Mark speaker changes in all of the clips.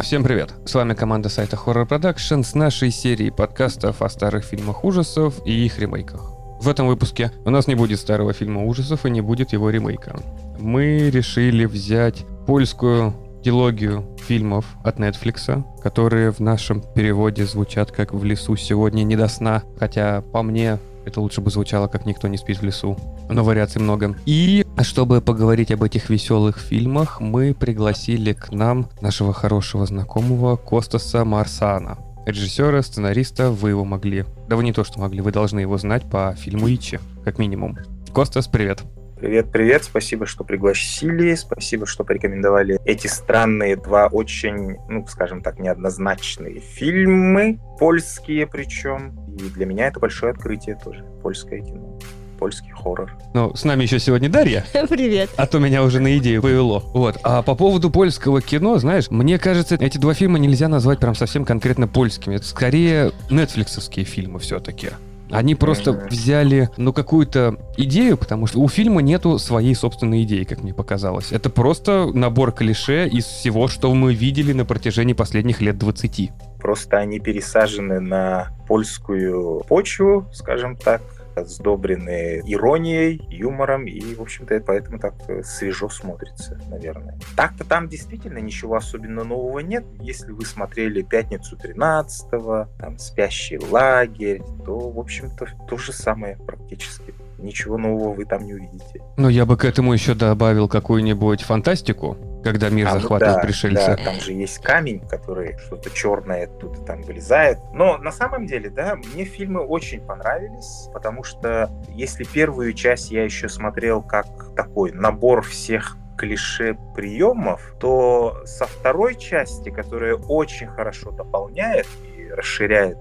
Speaker 1: Всем привет! С вами команда сайта Horror Production с нашей серией подкастов о старых фильмах ужасов и их ремейках. В этом выпуске у нас не будет старого фильма ужасов и не будет его ремейка. Мы решили взять польскую дилогию фильмов от Netflix, которые в нашем переводе звучат как «В лесу сегодня не до сна», хотя по мне это лучше бы звучало, как «Никто не спит в лесу». Но вариаций много. И чтобы поговорить об этих веселых фильмах, мы пригласили к нам нашего хорошего знакомого Костаса Марсана. Режиссера, сценариста, вы его могли. Да вы не то, что могли, вы должны его знать по фильму Ичи, как минимум. Костас, привет.
Speaker 2: Привет, привет, спасибо, что пригласили, спасибо, что порекомендовали эти странные два очень, ну, скажем так, неоднозначные фильмы, польские причем, и для меня это большое открытие тоже, польское кино польский хоррор.
Speaker 1: Ну, с нами еще сегодня Дарья.
Speaker 3: Привет.
Speaker 1: А то меня уже на идею повело. Вот. А по поводу польского кино, знаешь, мне кажется, эти два фильма нельзя назвать прям совсем конкретно польскими. Это скорее нетфликсовские фильмы все-таки. Они просто взяли, ну, какую-то идею, потому что у фильма нету своей собственной идеи, как мне показалось. Это просто набор клише из всего, что мы видели на протяжении последних лет 20.
Speaker 2: Просто они пересажены на польскую почву, скажем так, сдобрены иронией, юмором, и, в общем-то, поэтому так э, свежо смотрится, наверное. Так-то там действительно ничего особенно нового нет. Если вы смотрели «Пятницу 13-го», там «Спящий лагерь», то, в общем-то, то же самое практически ничего нового вы там не увидите.
Speaker 1: Ну, я бы к этому еще добавил какую-нибудь фантастику, когда мир захватывает ну, да, пришельцы.
Speaker 2: Да, там же есть камень, который что-то черное оттуда там вылезает. Но на самом деле, да, мне фильмы очень понравились, потому что если первую часть я еще смотрел как такой набор всех клише приемов, то со второй части, которая очень хорошо дополняет и расширяет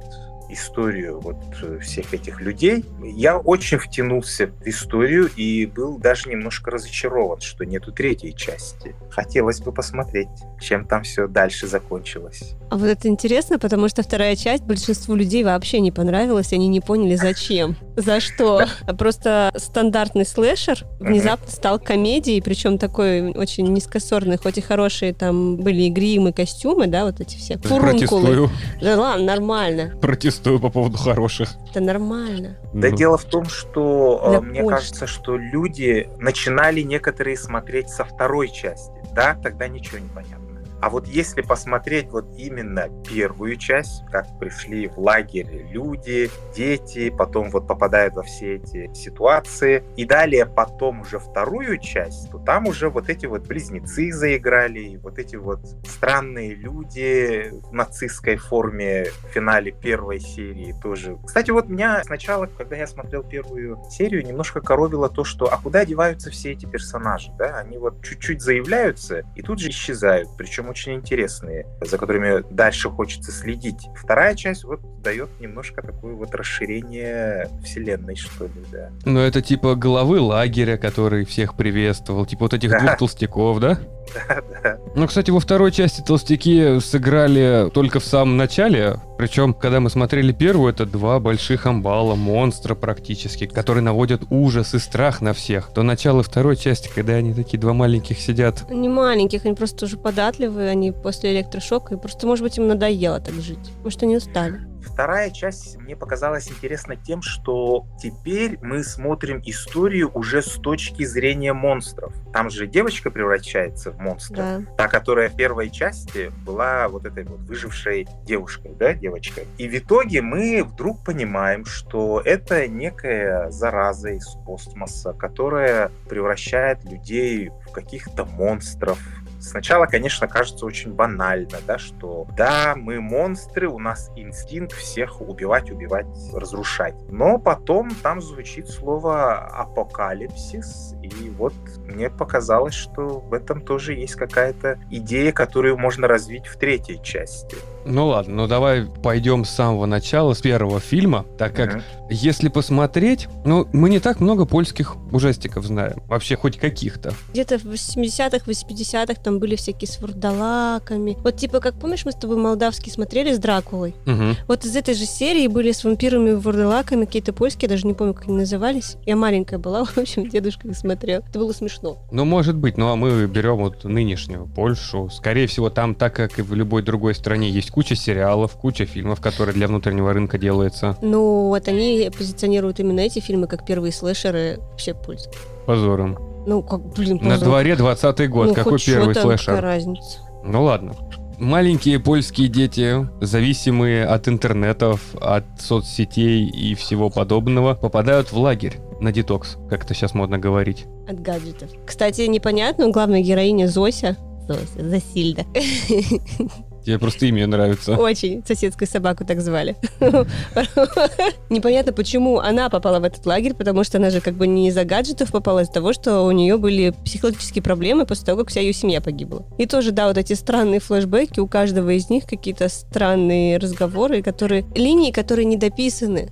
Speaker 2: историю вот э, всех этих людей, я очень втянулся в историю и был даже немножко разочарован, что нету третьей части. Хотелось бы посмотреть, чем там все дальше закончилось.
Speaker 3: А вот это интересно, потому что вторая часть большинству людей вообще не понравилась, они не поняли, зачем, за что. Просто стандартный слэшер внезапно стал комедией, причем такой очень низкосорный, хоть и хорошие там были и гримы, костюмы, да, вот эти все
Speaker 1: фурункулы.
Speaker 3: Да ладно, нормально.
Speaker 1: Протестую протестую по поводу хороших.
Speaker 3: Это нормально.
Speaker 2: Да ну. дело в том, что Для мне Польши. кажется, что люди начинали некоторые смотреть со второй части. Да, тогда ничего не понятно. А вот если посмотреть вот именно первую часть, как пришли в лагерь люди, дети, потом вот попадают во все эти ситуации, и далее потом уже вторую часть, то там уже вот эти вот близнецы заиграли, и вот эти вот странные люди в нацистской форме в финале первой серии тоже. Кстати, вот меня сначала, когда я смотрел первую серию, немножко коробило то, что а куда деваются все эти персонажи, да? Они вот чуть-чуть заявляются и тут же исчезают, причем очень интересные, за которыми дальше хочется следить. Вторая часть вот дает немножко такое вот расширение вселенной, что ли, да.
Speaker 1: Ну, это типа головы лагеря, который всех приветствовал, типа вот этих да. двух толстяков, да? Да, да. Ну, кстати, во второй части толстяки сыграли только в самом начале. Причем, когда мы смотрели первую, это два больших амбала, монстра практически, которые наводят ужас и страх на всех. То начало второй части, когда они такие два маленьких сидят.
Speaker 3: Не маленьких, они просто уже податливые, они после электрошока, и просто, может быть, им надоело так жить. Может, они устали.
Speaker 2: Вторая часть мне показалась интересна тем, что теперь мы смотрим историю уже с точки зрения монстров. Там же девочка превращается в монстра, да. та, которая в первой части была вот этой вот выжившей девушкой, да, девочкой. И в итоге мы вдруг понимаем, что это некая зараза из космоса, которая превращает людей в каких-то монстров, Сначала, конечно, кажется очень банально, да, что да, мы монстры, у нас инстинкт всех убивать, убивать, разрушать. Но потом там звучит слово апокалипсис, и вот мне показалось, что в этом тоже есть какая-то идея, которую можно развить в третьей части.
Speaker 1: Ну ладно, ну давай пойдем с самого начала, с первого фильма, так как uh-huh. если посмотреть, ну мы не так много польских ужастиков знаем, вообще хоть каких-то.
Speaker 3: Где-то в 80-х, 80-х там были всякие с вурдалаками. Вот типа, как помнишь, мы с тобой молдавский смотрели с Дракулой?
Speaker 1: Uh-huh.
Speaker 3: Вот из этой же серии были с вампирами и вурдалаками какие-то польские, даже не помню, как они назывались. Я маленькая была, в общем, дедушка их смотрел. Это было смешно.
Speaker 1: Ну, может быть, ну а мы берем вот нынешнюю Польшу. Скорее всего, там, так как и в любой другой стране, есть куча сериалов, куча фильмов, которые для внутреннего рынка делаются.
Speaker 3: Ну, вот они позиционируют именно эти фильмы как первые слэшеры вообще польские.
Speaker 1: Позором.
Speaker 3: Ну, как, блин,
Speaker 1: позор. На дворе 20-й год. Ну, Какой первый слэшер?
Speaker 3: Какая разница?
Speaker 1: Ну ладно. Маленькие польские дети, зависимые от интернетов, от соцсетей и всего подобного, попадают в лагерь на детокс, как это сейчас модно говорить.
Speaker 3: От гаджетов. Кстати, непонятно, главная героиня Зося, Зося, Засильда.
Speaker 1: Тебе просто имя нравится.
Speaker 3: Очень. Соседскую собаку так звали. Непонятно, почему она попала в этот лагерь, потому что она же как бы не из-за гаджетов попала, а из-за того, что у нее были психологические проблемы после того, как вся ее семья погибла. И тоже, да, вот эти странные флешбеки, у каждого из них какие-то странные разговоры, которые... Линии, которые не дописаны,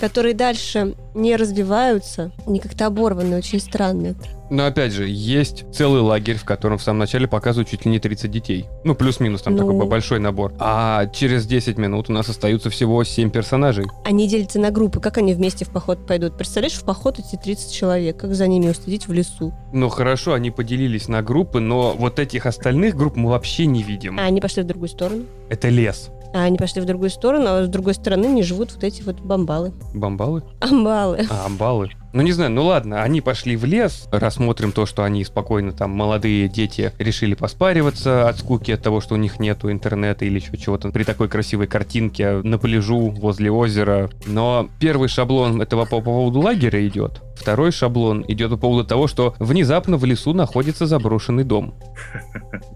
Speaker 3: которые дальше не развиваются, они как-то оборваны, очень странно это.
Speaker 1: Но опять же, есть целый лагерь, в котором в самом начале показывают чуть ли не 30 детей. Ну, плюс-минус, там ну... такой большой набор. А через 10 минут у нас остаются всего 7 персонажей.
Speaker 3: Они делятся на группы. Как они вместе в поход пойдут? Представляешь, в поход эти 30 человек. Как за ними уследить в лесу?
Speaker 1: Ну, хорошо, они поделились на группы, но вот этих остальных групп мы вообще не видим.
Speaker 3: А они пошли в другую сторону?
Speaker 1: Это лес.
Speaker 3: А они пошли в другую сторону, а с другой стороны не живут вот эти вот бомбалы.
Speaker 1: Бомбалы?
Speaker 3: Амбалы.
Speaker 1: А, амбалы. Ну, не знаю, ну ладно, они пошли в лес, рассмотрим то, что они спокойно там, молодые дети, решили поспариваться от скуки, от того, что у них нету интернета или еще чего-то при такой красивой картинке на пляжу возле озера. Но первый шаблон этого по поводу лагеря идет. Второй шаблон идет по поводу того, что внезапно в лесу находится заброшенный дом.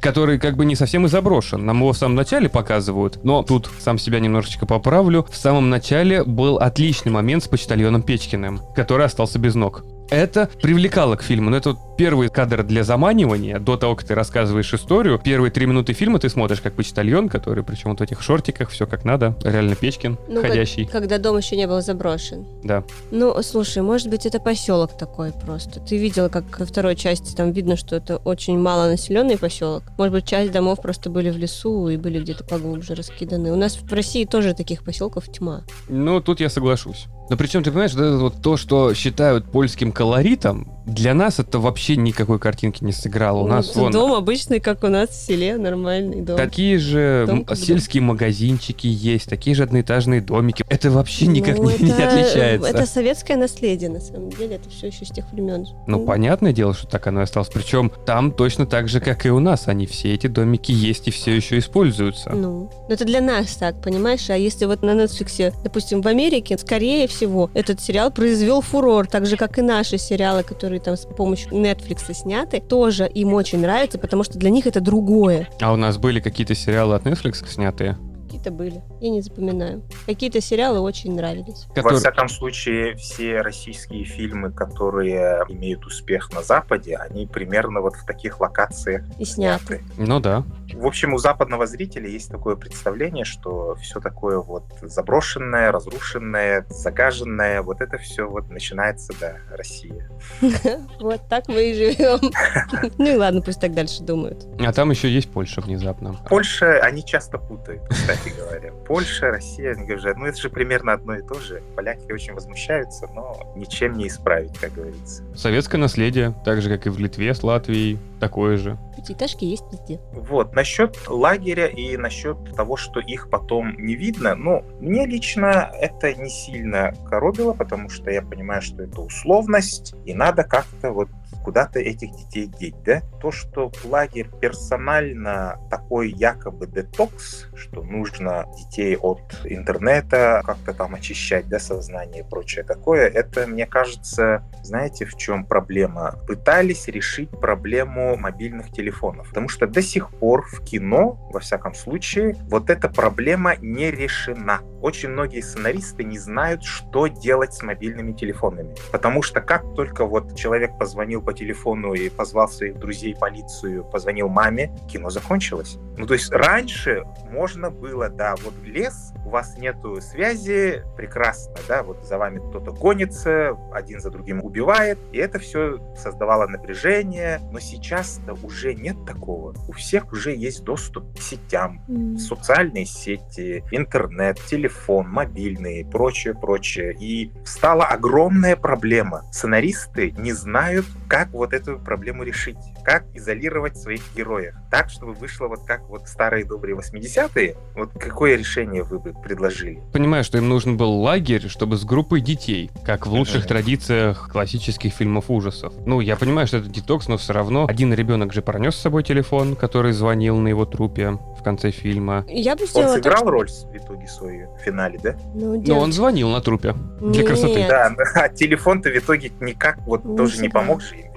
Speaker 1: Который как бы не совсем и заброшен. Нам его в самом начале показывают, но тут сам себя немножечко поправлю. В самом начале был отличный момент с почтальоном Печкиным, который остался остался без ног. Это привлекало к фильму. Но это вот первый кадр для заманивания. До того, как ты рассказываешь историю, первые три минуты фильма ты смотришь как почтальон, который причем вот в этих шортиках, все как надо. Реально Печкин ну, ходящий.
Speaker 3: Как, когда дом еще не был заброшен.
Speaker 1: Да.
Speaker 3: Ну, слушай, может быть, это поселок такой просто. Ты видела, как во второй части там видно, что это очень малонаселенный поселок. Может быть, часть домов просто были в лесу и были где-то поглубже раскиданы. У нас в России тоже таких поселков тьма.
Speaker 1: Ну, тут я соглашусь. Но причем, ты понимаешь, вот, вот то, что считают польским колоритом, для нас это вообще никакой картинки не сыграло. У ну, нас
Speaker 3: вон... Дом обычный, как у нас в селе, нормальный дом.
Speaker 1: Такие же дом сельские дом. магазинчики есть, такие же одноэтажные домики. Это вообще ну, никак ну, не, это, не отличается.
Speaker 3: Это советское наследие, на самом деле. Это все еще с тех времен.
Speaker 1: Ну, mm. понятное дело, что так оно и осталось. Причем там точно так же, как и у нас. Они все эти домики есть и все еще используются.
Speaker 3: Ну, это для нас так, понимаешь? А если вот на Netflix, допустим, в Америке, скорее всего, этот сериал произвел фурор, так же, как и наши сериалы, которые там с помощью Netflix сняты, тоже им очень нравится, потому что для них это другое.
Speaker 1: А у нас были какие-то сериалы от Netflix снятые?
Speaker 3: Какие-то были. Я не запоминаю. Какие-то сериалы очень нравились.
Speaker 2: Которые... Во всяком случае, все российские фильмы, которые имеют успех на Западе, они примерно вот в таких локациях
Speaker 3: и сняты.
Speaker 1: Ну да.
Speaker 2: В общем, у западного зрителя есть такое представление, что все такое вот заброшенное, разрушенное, загаженное, вот это все вот начинается, да, Россия.
Speaker 3: Вот так мы и живем. Ну и ладно, пусть так дальше думают.
Speaker 1: А там еще есть Польша внезапно.
Speaker 2: Польша, они часто путают, кстати говоря. Польша, Россия, они говорят, ну это же примерно одно и то же. Поляки очень возмущаются, но ничем не исправить, как говорится.
Speaker 1: Советское наследие, так же, как и в Литве с Латвией, такое же.
Speaker 3: Пятиэтажки есть везде.
Speaker 2: Вот, насчет лагеря и насчет того, что их потом не видно, ну, мне лично это не сильно коробило, потому что я понимаю, что это условность, и надо как-то вот куда-то этих детей деть, да? То, что лагерь персонально такой якобы детокс, что нужно детей от интернета как-то там очищать, да, сознание и прочее такое, это, мне кажется, знаете, в чем проблема? Пытались решить проблему мобильных телефонов, потому что до сих пор в кино, во всяком случае, вот эта проблема не решена. Очень многие сценаристы не знают, что делать с мобильными телефонами, потому что как только вот человек позвонил по телефону и позвал своих друзей, полицию, позвонил маме, кино закончилось. Ну, то есть раньше можно было, да, вот лес, у вас нету связи, прекрасно, да, вот за вами кто-то гонится, один за другим убивает, и это все создавало напряжение, но сейчас-то уже нет такого. У всех уже есть доступ к сетям, mm. социальные сети, интернет, телефон, мобильный, прочее, прочее. И стала огромная проблема. Сценаристы не знают, как вот эту проблему решить, как изолировать своих героев, так, чтобы вышло вот как вот старые добрые 80-е. Вот какое решение вы бы предложили?
Speaker 1: Понимаю, что им нужен был лагерь, чтобы с группой детей, как в лучших mm-hmm. традициях классических фильмов ужасов. Ну, я понимаю, что это детокс, но все равно один ребенок же пронес с собой телефон, который звонил на его трупе в конце фильма.
Speaker 3: Я бы
Speaker 2: Он сыграл так, роль в итоге свою в финале, да?
Speaker 1: Ну, но он звонил на трупе для красоты.
Speaker 2: Да, а телефон-то в итоге никак вот не тоже не помог же им.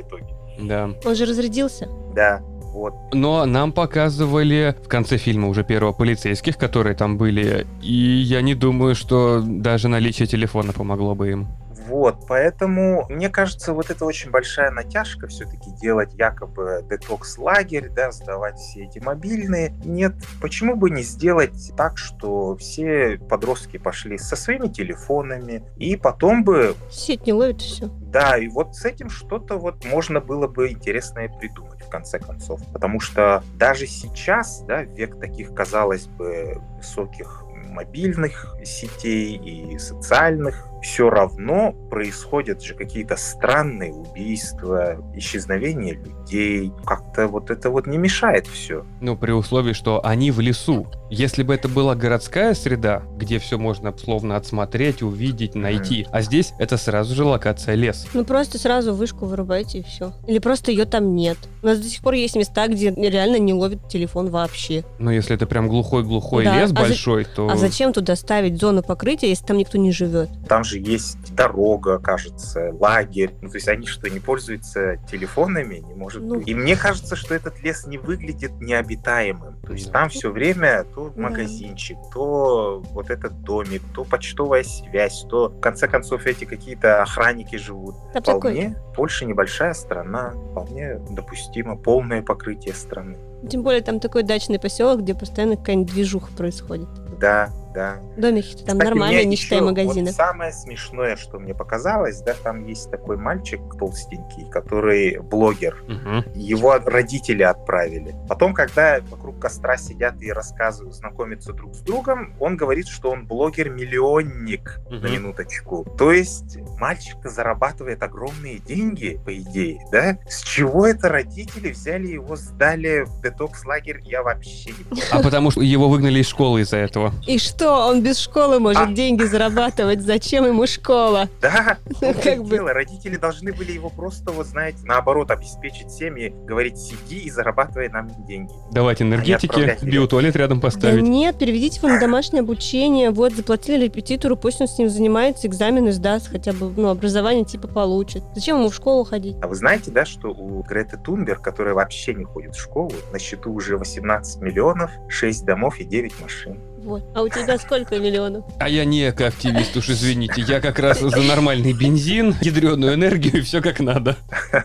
Speaker 1: Да.
Speaker 3: Он же разрядился.
Speaker 2: Да. Вот.
Speaker 1: Но нам показывали в конце фильма уже первого полицейских, которые там были, и я не думаю, что даже наличие телефона помогло бы им.
Speaker 2: Вот, поэтому мне кажется, вот это очень большая натяжка все-таки делать якобы детокс-лагерь, да, сдавать все эти мобильные. Нет, почему бы не сделать так, что все подростки пошли со своими телефонами, и потом бы...
Speaker 3: Сеть не ловит все.
Speaker 2: Да, и вот с этим что-то вот можно было бы интересное придумать в конце концов. Потому что даже сейчас, да, век таких, казалось бы, высоких мобильных сетей и социальных все равно происходят же какие-то странные убийства, исчезновения людей. Как-то вот это вот не мешает все.
Speaker 1: Ну, при условии, что они в лесу. Если бы это была городская среда, где все можно словно отсмотреть, увидеть, найти, mm. а здесь это сразу же локация лес.
Speaker 3: Ну, просто сразу вышку вырубайте и все. Или просто ее там нет. У нас до сих пор есть места, где реально не ловит телефон вообще.
Speaker 1: Ну, если это прям глухой-глухой да. лес а большой,
Speaker 3: за...
Speaker 1: то...
Speaker 3: А зачем туда ставить зону покрытия, если там никто не живет?
Speaker 2: Там же есть дорога, кажется, лагерь. Ну, то есть они что, не пользуются телефонами? Не может ну... быть. И мне кажется, что этот лес не выглядит необитаемым. То есть там все время то магазинчик, то вот этот домик, то почтовая связь, то в конце концов эти какие-то охранники живут.
Speaker 3: А вполне
Speaker 2: такой... Польша небольшая страна, вполне допустимо полное покрытие страны.
Speaker 3: Тем более там такой дачный поселок, где постоянно какая-нибудь движуха происходит.
Speaker 2: Да, да.
Speaker 3: Домики там Кстати, нормальные, не считая магазина.
Speaker 2: Вот самое смешное, что мне показалось, да, там есть такой мальчик толстенький, который блогер. Угу. Его родители отправили. Потом, когда вокруг костра сидят и рассказывают, знакомятся друг с другом, он говорит, что он блогер-миллионник угу. на минуточку. То есть мальчик зарабатывает огромные деньги, по идее, да? С чего это родители взяли его, сдали в детокс-лагерь, я вообще не
Speaker 1: понимаю. А потому что его выгнали из школы из-за этого.
Speaker 3: И что, он без школы может а... деньги зарабатывать? Зачем ему школа?
Speaker 2: Да, ну, как бы... Родители должны были его просто, вот знаете, наоборот, обеспечить семьи, говорить, сиди и зарабатывай нам деньги.
Speaker 1: Давайте энергетики, биотуалет рядом поставить.
Speaker 3: Да нет, переведите его на домашнее обучение, вот, заплатили репетитору, пусть он с ним занимается, экзамены сдаст, хотя бы, ну, образование типа получит. Зачем ему в школу ходить?
Speaker 2: А вы знаете, да, что у Греты Тунберг, которая вообще не ходит в школу, на счету уже 18 миллионов, 6 домов и 9 машин.
Speaker 3: Вот. А у тебя сколько миллионов?
Speaker 1: А я не экоактивист, уж извините. Я как раз за нормальный бензин, ядреную энергию и все как надо.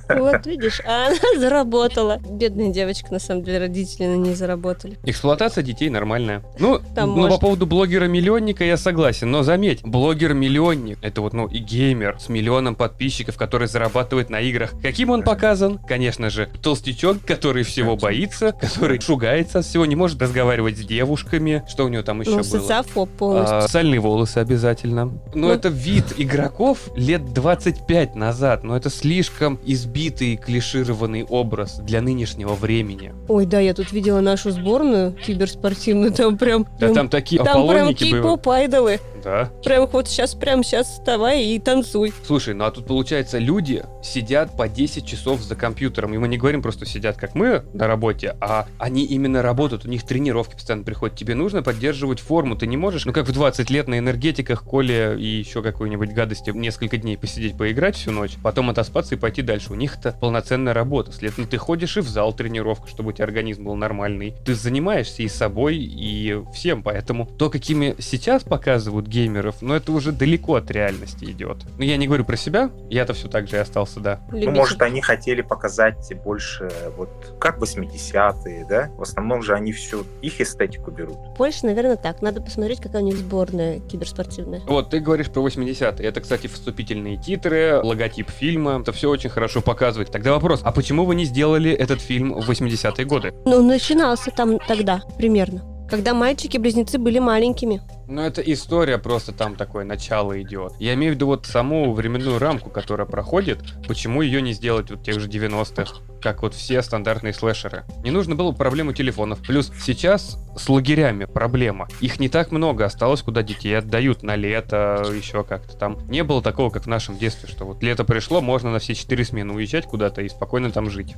Speaker 3: Вот видишь, а она заработала. Бедная девочка, на самом деле, родители на ней заработали.
Speaker 1: Эксплуатация детей нормальная. Ну, Там ну по поводу блогера-миллионника я согласен, но заметь, блогер-миллионник, это вот, ну, и геймер с миллионом подписчиков, который зарабатывает на играх. Каким он показан? Конечно же, толстячок, который всего боится, который шугается от всего, не может разговаривать с девушками, что у него там еще ну, было.
Speaker 3: социофоб полностью.
Speaker 1: А, сальные волосы обязательно. Но ну, это вид игроков лет 25 назад. Но это слишком избитый, клишированный образ для нынешнего времени.
Speaker 3: Ой, да, я тут видела нашу сборную киберспортивную. Там прям...
Speaker 1: Да там такие
Speaker 3: Там прям кей-поп айдолы.
Speaker 1: Да.
Speaker 3: Прям вот сейчас, прям сейчас вставай и танцуй.
Speaker 1: Слушай, ну а тут получается люди сидят по 10 часов за компьютером. И мы не говорим просто сидят как мы на работе, а они именно работают. У них тренировки постоянно приходят. Тебе нужно поддерживать форму. Ты не можешь, ну как в 20 лет на энергетиках, коле и еще какой-нибудь гадости несколько дней посидеть, поиграть всю ночь, потом отоспаться и пойти дальше. У них это полноценная работа. Следовательно, ты ходишь и в зал тренировка, чтобы у тебя организм был нормальный. Ты занимаешься и собой, и всем. Поэтому то, какими сейчас показывают геймеров, но это уже далеко от реальности идет. Но я не говорю про себя, я-то все так же и остался, да.
Speaker 2: Ну, может, они хотели показать больше, вот, как 80-е, да? В основном же они всю их эстетику берут.
Speaker 3: Больше, наверное, так. Надо посмотреть, какая у них сборная киберспортивная.
Speaker 1: Вот, ты говоришь про 80-е. Это, кстати, вступительные титры, логотип фильма. Это все очень хорошо показывает. Тогда вопрос, а почему вы не сделали этот фильм в 80-е годы?
Speaker 3: Ну, начинался там тогда, примерно. Когда мальчики-близнецы были маленькими.
Speaker 1: Ну, это история просто там такое начало идет. Я имею в виду вот саму временную рамку, которая проходит, почему ее не сделать вот тех же 90-х, как вот все стандартные слэшеры. Не нужно было проблему телефонов. Плюс сейчас с лагерями проблема. Их не так много осталось, куда детей отдают на лето, еще как-то там. Не было такого, как в нашем детстве, что вот лето пришло, можно на все четыре смены уезжать куда-то и спокойно там жить.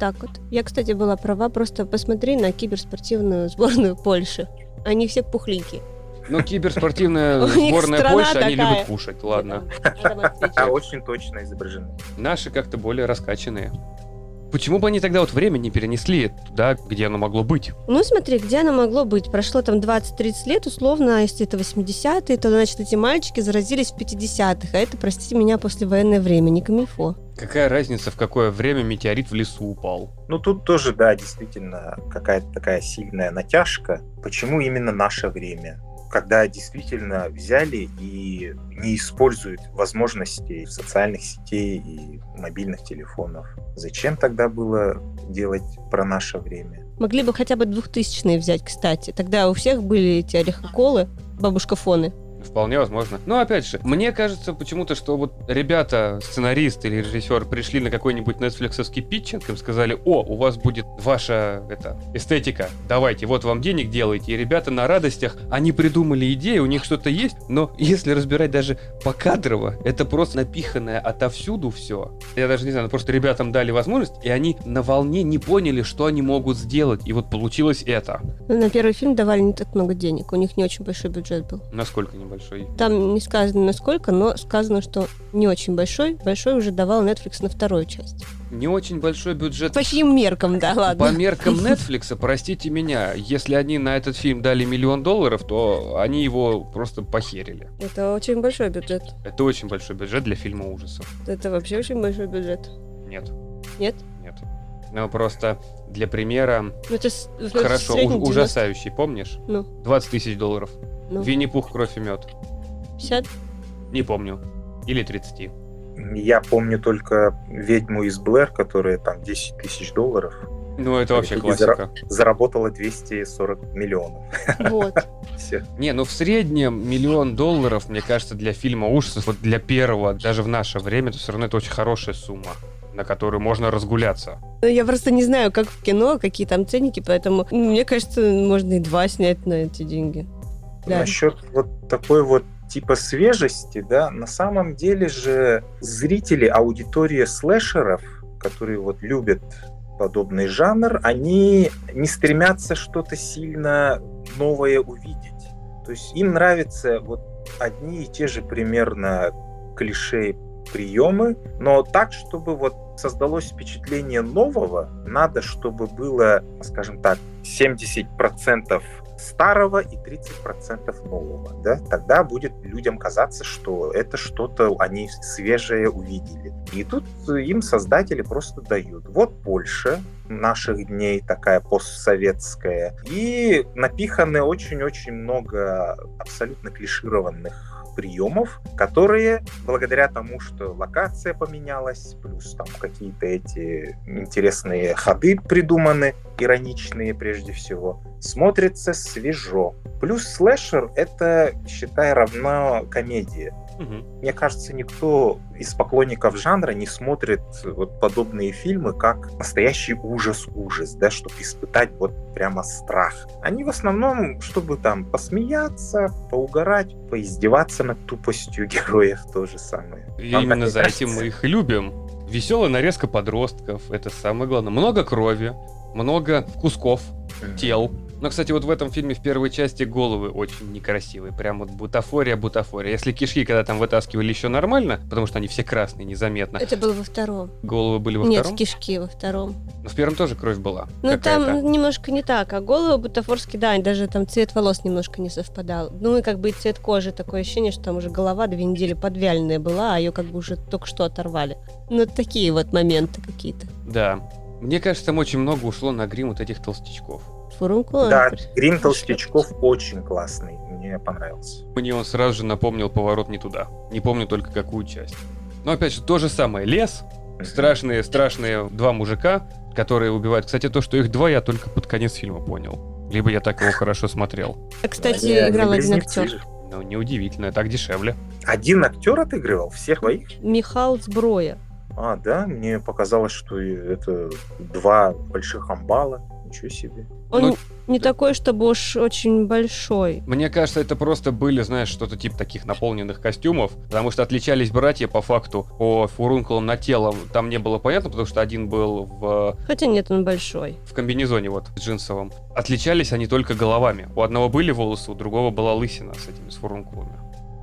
Speaker 3: Так вот. Я, кстати, была права. Просто посмотри на киберспортивную сборную Польши. Они все пухленькие.
Speaker 1: Ну, киберспортивная сборная Польши, они любят кушать, ладно.
Speaker 2: А очень точно изображены.
Speaker 1: Наши как-то более раскачанные. Почему бы они тогда вот время не перенесли туда, где оно могло быть?
Speaker 3: Ну, смотри, где оно могло быть? Прошло там 20-30 лет, условно, а если это 80-е, то, значит, эти мальчики заразились в 50-х, а это, простите меня, послевоенное время, не камильфо.
Speaker 1: Какая разница, в какое время метеорит в лесу упал?
Speaker 2: Ну, тут тоже, да, действительно, какая-то такая сильная натяжка. Почему именно наше время? Когда действительно взяли и не используют возможности социальных сетей и мобильных телефонов. Зачем тогда было делать про наше время?
Speaker 3: Могли бы хотя бы двухтысячные взять, кстати. Тогда у всех были эти орехоколы, бабушка-фоны.
Speaker 1: Вполне возможно. Но опять же, мне кажется почему-то, что вот ребята, сценарист или режиссер пришли на какой-нибудь нетфликсовский питчинг, им сказали, о, у вас будет ваша это, эстетика, давайте, вот вам денег делайте. И ребята на радостях, они придумали идею, у них что-то есть, но если разбирать даже покадрово, это просто напиханное отовсюду все. Я даже не знаю, просто ребятам дали возможность, и они на волне не поняли, что они могут сделать. И вот получилось это.
Speaker 3: На первый фильм давали не так много денег, у них не очень большой бюджет был.
Speaker 1: Насколько не большой?
Speaker 3: Там не сказано насколько, но сказано, что не очень большой. Большой уже давал Netflix на вторую часть.
Speaker 1: Не очень большой бюджет.
Speaker 3: По чьим меркам, да, ладно.
Speaker 1: По меркам Netflix, простите меня, если они на этот фильм дали миллион долларов, то они его просто похерили.
Speaker 3: Это очень большой бюджет.
Speaker 1: Это очень большой бюджет для фильма ужасов.
Speaker 3: Это вообще очень большой бюджет.
Speaker 1: Нет.
Speaker 3: Нет?
Speaker 1: Нет. Ну, просто для примера...
Speaker 3: Ну, это,
Speaker 1: Хорошо, у, ужасающий, помнишь?
Speaker 3: Ну.
Speaker 1: 20 тысяч долларов. Ну. Винни-Пух, кровь и мед.
Speaker 3: 50?
Speaker 1: Не помню. Или 30.
Speaker 2: Я помню только «Ведьму из Блэр», которая там 10 тысяч долларов.
Speaker 1: Ну, это вообще классика.
Speaker 2: Заработала 240 миллионов.
Speaker 3: Вот.
Speaker 2: Все.
Speaker 1: Не, ну в среднем миллион долларов, мне кажется, для фильма ужасов, вот для первого, даже в наше время, это все равно это очень хорошая сумма на которую можно разгуляться.
Speaker 3: Ну, я просто не знаю, как в кино, какие там ценники, поэтому мне кажется, можно и два снять на эти деньги.
Speaker 2: Да. Насчет вот такой вот типа свежести, да, на самом деле же зрители, аудитория слэшеров, которые вот любят подобный жанр, они не стремятся что-то сильно новое увидеть. То есть им нравятся вот одни и те же примерно клише приемы, но так, чтобы вот создалось впечатление нового, надо, чтобы было, скажем так, 70% старого и 30% нового. Да? Тогда будет людям казаться, что это что-то они свежее увидели. И тут им создатели просто дают. Вот Польша наших дней, такая постсоветская. И напиханы очень-очень много абсолютно клишированных приемов, которые благодаря тому, что локация поменялась, плюс там какие-то эти интересные ходы придуманы, ироничные прежде всего, смотрится свежо. Плюс слэшер — это, считай, равно комедия. Угу. Мне кажется, никто из поклонников жанра не смотрит вот подобные фильмы как настоящий ужас-ужас, да, чтобы испытать вот прямо страх. Они в основном, чтобы там посмеяться, поугарать, поиздеваться над тупостью героев то же самое.
Speaker 1: И Вам именно за кажется? этим мы их любим. Веселая нарезка подростков, это самое главное. Много крови, много кусков, тел, Но, кстати, вот в этом фильме в первой части головы очень некрасивые. Прям вот бутафория, бутафория. Если кишки, когда там вытаскивали еще нормально, потому что они все красные, незаметно.
Speaker 3: Это было во втором.
Speaker 1: Головы были во
Speaker 3: Нет,
Speaker 1: втором?
Speaker 3: кишки во втором.
Speaker 1: Но в первом тоже кровь была.
Speaker 3: Ну, там немножко не так. А головы бутафорские, да, даже там цвет волос немножко не совпадал. Ну, и как бы и цвет кожи. Такое ощущение, что там уже голова две недели подвяленная была, а ее как бы уже только что оторвали. Ну, такие вот моменты какие-то.
Speaker 1: Да. Мне кажется, там очень много ушло на грим вот этих толстячков.
Speaker 3: Фурункул.
Speaker 2: Да, грим толстячков очень классный. Мне понравился.
Speaker 1: Мне он сразу же напомнил поворот не туда. Не помню только какую часть. Но опять же, то же самое. Лес, страшные, страшные два мужика, которые убивают. Кстати, то, что их два, я только под конец фильма понял. Либо я так его хорошо смотрел.
Speaker 3: А, Кстати,
Speaker 2: они
Speaker 3: играл один актер.
Speaker 1: Ну, неудивительно, так дешевле.
Speaker 2: Один актер отыгрывал всех двоих?
Speaker 3: Михаил Сброя.
Speaker 2: А, да, мне показалось, что это два больших амбала. Ничего себе.
Speaker 3: Он
Speaker 1: Ну,
Speaker 3: не такой, чтобы уж очень большой.
Speaker 1: Мне кажется, это просто были, знаешь, что-то типа таких наполненных костюмов, потому что отличались братья по факту по фурункулам на тело. Там не было понятно, потому что один был в,
Speaker 3: Хотя нет, он большой.
Speaker 1: в комбинезоне вот джинсовом. Отличались они только головами. У одного были волосы, у другого была лысина с этими с фурункулами.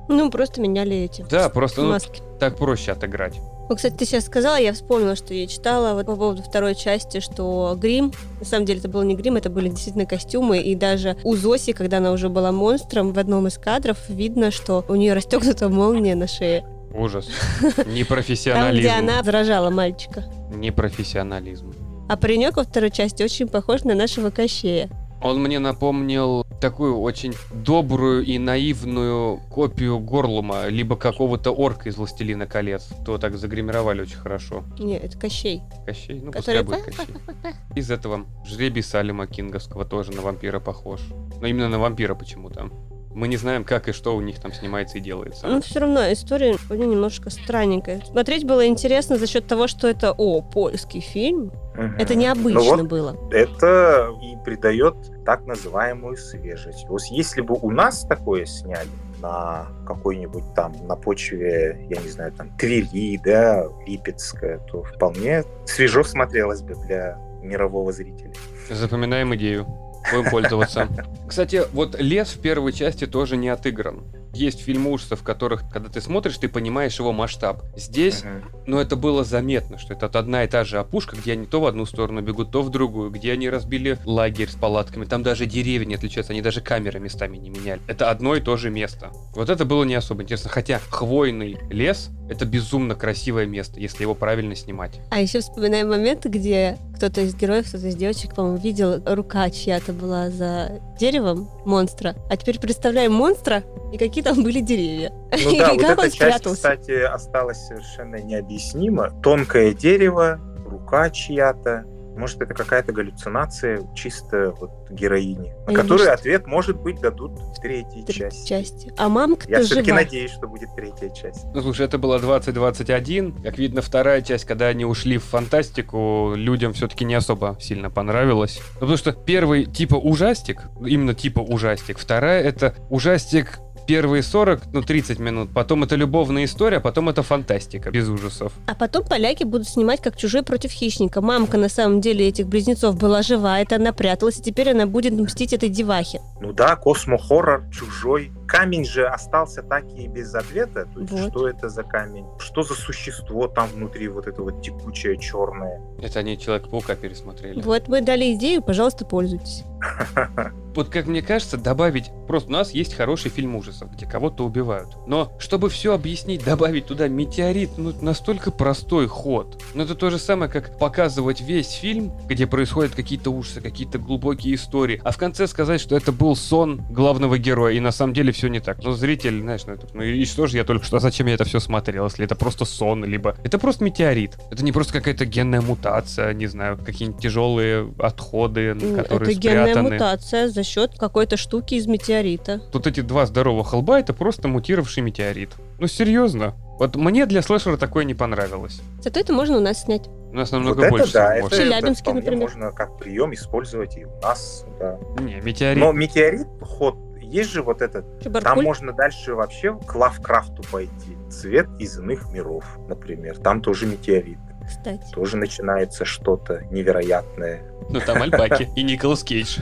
Speaker 3: Ну, просто меняли эти
Speaker 1: Да, просто ну,
Speaker 3: маски.
Speaker 1: так проще отыграть.
Speaker 3: Ну, кстати, ты сейчас сказала, я вспомнила, что я читала вот по поводу второй части, что грим, на самом деле это был не грим, это были действительно костюмы, и даже у Зоси, когда она уже была монстром, в одном из кадров видно, что у нее расстегнута молния на шее.
Speaker 1: Ужас.
Speaker 3: Там, где
Speaker 1: Непрофессионализм.
Speaker 3: она заражала мальчика.
Speaker 1: Непрофессионализм.
Speaker 3: А паренек во второй части очень похож на нашего Кощея.
Speaker 1: Он мне напомнил такую очень добрую и наивную копию Горлума, либо какого-то орка из «Властелина колец». То так загримировали очень хорошо.
Speaker 3: Не, это Кощей.
Speaker 1: Кощей? Ну,
Speaker 3: Который
Speaker 1: пускай будет Кощей. Из этого жребий Салима Кинговского тоже на вампира похож. Но именно на вампира почему-то. Мы не знаем, как и что у них там снимается и делается.
Speaker 3: Но все равно история у нее немножко странненькая. Смотреть было интересно за счет того, что это, о, польский фильм. Это необычно
Speaker 2: Ну вот
Speaker 3: было.
Speaker 2: это и придает так называемую свежесть. Вот если бы у нас такое сняли на какой-нибудь там, на почве, я не знаю, там, Твери, да, Липецкая, то вполне свежо смотрелось бы для мирового зрителя.
Speaker 1: Запоминаем идею. Будем пользоваться. Кстати, вот лес в первой части тоже не отыгран. Есть фильмы ужасов, в которых, когда ты смотришь, ты понимаешь его масштаб. Здесь,
Speaker 2: Мгм.
Speaker 1: ну, это было заметно, что это одна и та же опушка, где они то в одну сторону бегут, то в другую, где они разбили лагерь с палатками. Там даже деревья не отличаются, они даже камеры местами не меняли. Это одно и то же место. Вот это было не особо интересно. Хотя хвойный лес — это безумно красивое место, если его правильно снимать.
Speaker 3: А еще вспоминаем моменты, где кто-то из героев, кто-то из девочек, по-моему, видел, рука чья-то была за деревом монстра. А теперь представляем монстра, и какие там были деревья.
Speaker 2: Ну да, вот эта часть, кстати, осталась совершенно необъяснима. Тонкое дерево, рука чья-то. Может, это какая-то галлюцинация чисто вот героини, на которую ответ, может быть, дадут в третьей
Speaker 3: Три
Speaker 2: части.
Speaker 3: части. А мамка-то
Speaker 2: Я все-таки надеюсь, что будет третья часть.
Speaker 1: Ну, слушай, это было 2021. Как видно, вторая часть, когда они ушли в фантастику, людям все-таки не особо сильно понравилось. Ну, потому что первый типа ужастик, именно типа ужастик. Вторая это ужастик первые 40, ну 30 минут, потом это любовная история, а потом это фантастика, без ужасов.
Speaker 3: А потом поляки будут снимать как чужой против хищника. Мамка на самом деле этих близнецов была жива, это она пряталась, и теперь она будет мстить этой девахе.
Speaker 2: Ну да, космо-хоррор, чужой. Камень же остался так и без ответа. То есть,
Speaker 3: Вот.
Speaker 2: что это за камень? Что за существо там внутри, вот это вот текучее черное?
Speaker 1: Это они Человек-паука пересмотрели.
Speaker 3: Вот мы дали идею, пожалуйста, пользуйтесь.
Speaker 1: Вот как мне кажется, добавить... Просто у нас есть хороший фильм ужасов, где кого-то убивают. Но чтобы все объяснить, добавить туда метеорит, ну, настолько простой ход. Но это то же самое, как показывать весь фильм, где происходят какие-то ужасы, какие-то глубокие истории, а в конце сказать, что это был сон главного героя, и на самом деле все не так. Ну, зритель, знаешь, ну, это, ну и что же я только что, зачем я это все смотрел, если это просто сон, либо... Это просто метеорит. Это не просто какая-то генная мутация, не знаю, какие-нибудь тяжелые отходы, которые
Speaker 3: это генная
Speaker 1: спрятаны.
Speaker 3: мутация за счет какой-то штуки из метеорита.
Speaker 1: Тут эти два здоровых лба это просто мутировавший метеорит. Ну серьезно. Вот мне для слэшера такое не понравилось.
Speaker 3: Зато это можно у нас снять.
Speaker 1: У нас намного
Speaker 2: вот это
Speaker 1: больше
Speaker 2: да, это, это
Speaker 3: Челябинске,
Speaker 2: вполне
Speaker 3: например.
Speaker 2: можно как прием использовать и у нас, да.
Speaker 1: Не, метеорит.
Speaker 2: Но метеорит ход, есть же вот этот Там
Speaker 3: Чебаркуль.
Speaker 2: можно дальше вообще к Лавкрафту пойти. Цвет из иных миров, например. Там тоже метеорит.
Speaker 3: Кстати.
Speaker 2: Тоже начинается что-то невероятное.
Speaker 1: Ну там Альбаки и Николас Кейдж.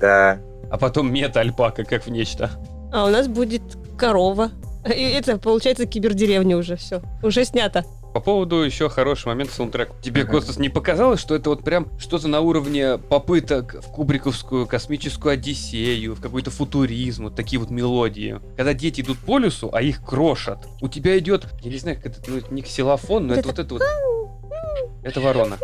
Speaker 2: Да.
Speaker 1: А потом мета-альпака, как в нечто.
Speaker 3: А у нас будет корова. И это, получается, кибердеревня уже все. Уже снято.
Speaker 1: По поводу еще хороший момент саундтрек. Тебе, Костас, не показалось, что это вот прям что-то на уровне попыток в кубриковскую космическую Одиссею, в какой-то футуризм, вот такие вот мелодии. Когда дети идут по лесу, а их крошат, у тебя идет, я не знаю, как это, ну, не ксилофон, но это, это вот это вот... Это ворона.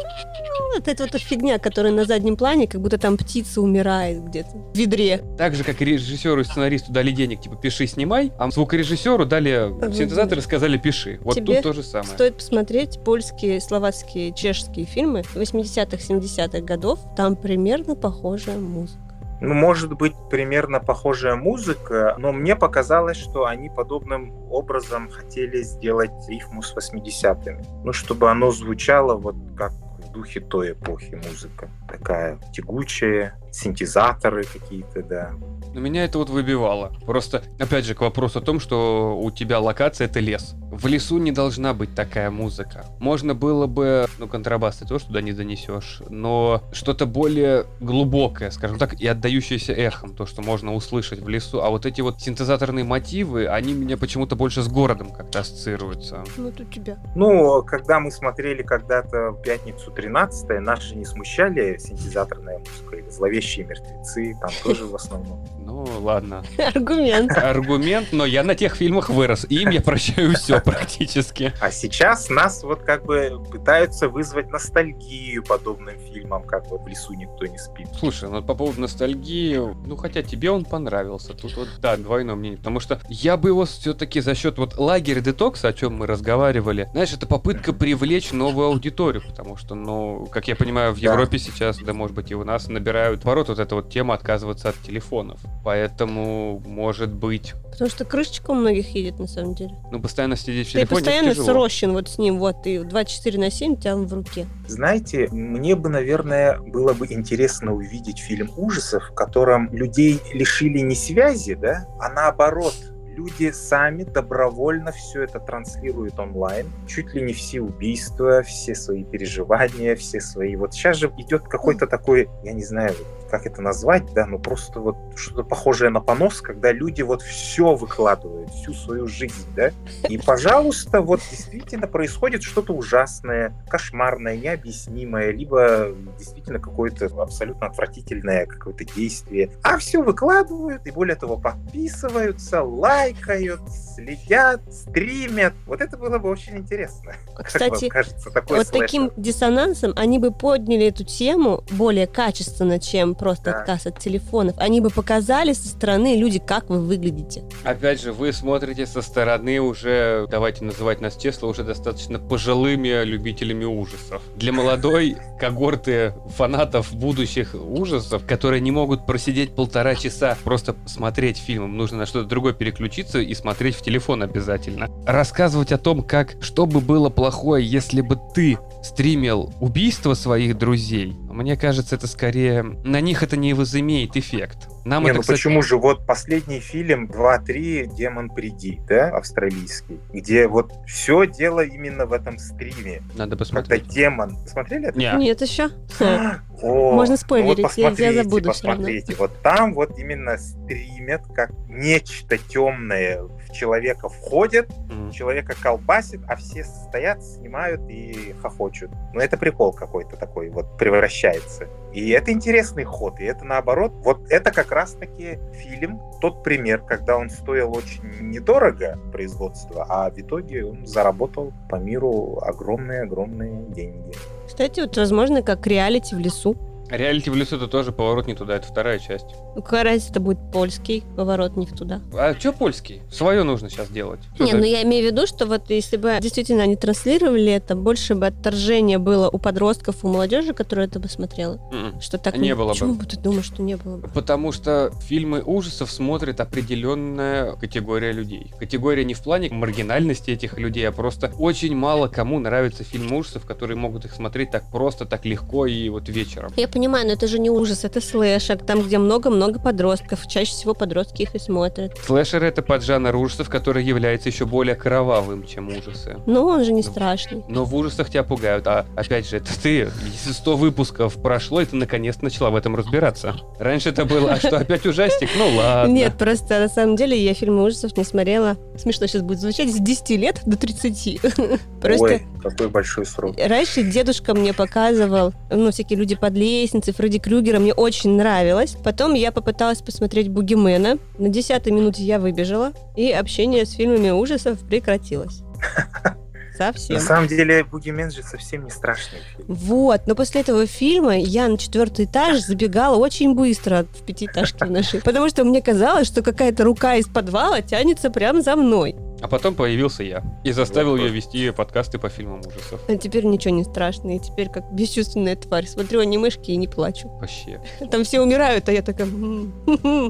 Speaker 3: Вот это вот фигня, которая на заднем плане, как будто там птица умирает где-то в ведре.
Speaker 1: Так же, как и режиссеру и сценаристу дали денег, типа, пиши, снимай, а звукорежиссеру дали синтезаторы, сказали, пиши. Вот
Speaker 3: Тебе
Speaker 1: тут то же самое.
Speaker 3: Стоит посмотреть польские, словацкие, чешские фильмы 80-х, 70-х годов. Там примерно похожая музыка.
Speaker 2: Ну, может быть, примерно похожая музыка, но мне показалось, что они подобным образом хотели сделать рифму с 80-ми. Ну, чтобы оно звучало вот как в духе той эпохи музыка. Такая тягучая, синтезаторы какие-то, да.
Speaker 1: Но меня это вот выбивало. Просто, опять же, к вопросу о том, что у тебя локация это лес. В лесу не должна быть такая музыка. Можно было бы, ну, контрабас ты тоже туда не занесешь, но что-то более глубокое, скажем так, и отдающееся эхом, то, что можно услышать в лесу. А вот эти вот синтезаторные мотивы, они меня почему-то больше с городом как-то ассоциируются.
Speaker 3: Ну, тут тебя.
Speaker 2: Ну, когда мы смотрели когда-то в пятницу 13 нас же не смущали синтезаторная музыка или зловещие мертвецы, там тоже в основном.
Speaker 1: Ну, ладно.
Speaker 3: Аргумент.
Speaker 1: Аргумент, но я на тех фильмах вырос, и им я прощаю все практически.
Speaker 2: А сейчас нас вот как бы пытаются вызвать ностальгию подобным фильмам, как бы в лесу никто не спит.
Speaker 1: Слушай, ну по поводу ностальгии, ну хотя тебе он понравился, тут вот, да, двойное мнение, потому что я бы его все-таки за счет вот лагеря детокса, о чем мы разговаривали, знаешь, это попытка привлечь новую аудиторию, потому что, ну, как я понимаю, в
Speaker 2: Да.
Speaker 1: Европе сейчас, да может быть и у нас, набирают ворот вот эта вот тема отказываться от телефонов. Поэтому, может быть,
Speaker 3: Потому что крышечка у многих едет, на самом деле.
Speaker 1: ну постоянно сидеть в
Speaker 3: Ты
Speaker 1: телефоне
Speaker 3: постоянно
Speaker 1: тяжело.
Speaker 3: срощен вот с ним, вот, и 24 на 7 у тебя он в руке.
Speaker 2: Знаете, мне бы, наверное, было бы интересно увидеть фильм ужасов, в котором людей лишили не связи, да, а наоборот, люди сами добровольно все это транслируют онлайн. Чуть ли не все убийства, все свои переживания, все свои... Вот сейчас же идет какой-то такой, я не знаю, как это назвать, да, ну просто вот что-то похожее на понос, когда люди вот все выкладывают, всю свою жизнь, да. И, пожалуйста, вот действительно происходит что-то ужасное, кошмарное, необъяснимое, либо действительно какое-то абсолютно отвратительное какое-то действие. А все выкладывают, и более того, подписываются, лайкают, следят, стримят. Вот это было бы очень интересно. Как
Speaker 3: Кстати,
Speaker 2: вам кажется,
Speaker 3: вот
Speaker 2: слэшер?
Speaker 3: таким диссонансом они бы подняли эту тему более качественно, чем просто
Speaker 2: Да.
Speaker 3: отказ от телефонов. Они бы показали со стороны люди, как вы выглядите.
Speaker 1: Опять же, вы смотрите со стороны уже, давайте называть нас честно, уже достаточно пожилыми любителями ужасов. Для молодой когорты фанатов будущих ужасов, которые не могут просидеть полтора часа просто смотреть фильм, нужно на что-то другое переключиться и смотреть в телефон обязательно. Рассказывать о том, как, что бы было плохое, если бы ты стримил убийство своих друзей, мне кажется, это скорее... На них это не возымеет эффект. Нам
Speaker 2: Не,
Speaker 1: это,
Speaker 2: ну
Speaker 1: кстати,
Speaker 2: почему же? Вот последний фильм 2-3 «Демон приди», да, австралийский, где вот все дело именно в этом стриме.
Speaker 1: надо
Speaker 2: Когда
Speaker 1: посмотреть.
Speaker 2: демон... Смотрели это?
Speaker 1: Не.
Speaker 3: Нет еще.
Speaker 2: О,
Speaker 3: Можно
Speaker 2: ну
Speaker 3: спойлерить,
Speaker 2: вот
Speaker 3: я- я
Speaker 2: посмотрите,
Speaker 3: забуду
Speaker 2: посмотрите. Вот там вот именно стримят, как нечто темное человека входит,
Speaker 1: М.
Speaker 2: человека колбасит, а все стоят, снимают и хохочут. Ну, это прикол какой-то такой вот превращается. И это интересный ход, и это наоборот. Вот это как раз-таки фильм, тот пример, когда он стоил очень недорого производства, а в итоге он заработал по миру огромные-огромные деньги.
Speaker 3: Кстати, вот возможно, как реалити в лесу.
Speaker 1: Реалити в лесу это тоже поворот не туда, это вторая часть.
Speaker 3: Ну, какая разница, это будет польский поворот не в туда.
Speaker 1: А что польский? Свое нужно сейчас делать. Чё
Speaker 3: Не,
Speaker 1: за-
Speaker 3: ну я имею в виду, что вот если бы действительно они транслировали это, больше бы отторжения было у подростков, у молодежи, которая это бы смотрела.
Speaker 1: М-м.
Speaker 3: Что так
Speaker 1: Не было бы.
Speaker 3: Почему бы ты думаешь, что не было бы?
Speaker 1: Потому что фильмы ужасов смотрит определенная категория людей. Категория не в плане маргинальности этих людей, а просто очень мало кому нравятся фильмы ужасов, которые могут их смотреть так просто, так легко и вот вечером.
Speaker 3: Я понимаю, но это же не ужас, это слэшер, там, где много-много подростков. Чаще всего подростки их и смотрят.
Speaker 1: Слэшер — это поджанр ужасов, который является еще более кровавым, чем ужасы.
Speaker 3: Ну, он же не страшный.
Speaker 1: Но в ужасах тебя пугают. А опять же, это ты. Если 100 выпусков прошло, и ты наконец начала в этом разбираться. Раньше это было, а что, опять ужастик? Ну ладно.
Speaker 3: Нет, просто на самом деле я фильмы ужасов не смотрела. Смешно сейчас будет звучать, с 10 лет до 30.
Speaker 2: Просто... Ой, какой большой срок.
Speaker 3: Раньше дедушка мне показывал, ну, всякие люди под лестницей, Фредди Крюгера, мне очень нравилось. Потом я попыталась посмотреть Бугимена. На десятой минуте я выбежала, и общение с фильмами ужасов прекратилось. Совсем.
Speaker 2: На самом деле, Бугимен же совсем не страшный фильм.
Speaker 3: Вот, но после этого фильма я на четвертый этаж забегала очень быстро в пятиэтажке нашей, потому что мне казалось, что какая-то рука из подвала тянется прямо за мной.
Speaker 1: А потом появился я и заставил вот ее вести подкасты по фильмам ужасов.
Speaker 3: А теперь ничего не страшно, и теперь как бесчувственная тварь. Смотрю анимешки и не плачу.
Speaker 1: Вообще.
Speaker 3: Там все умирают, а я такая...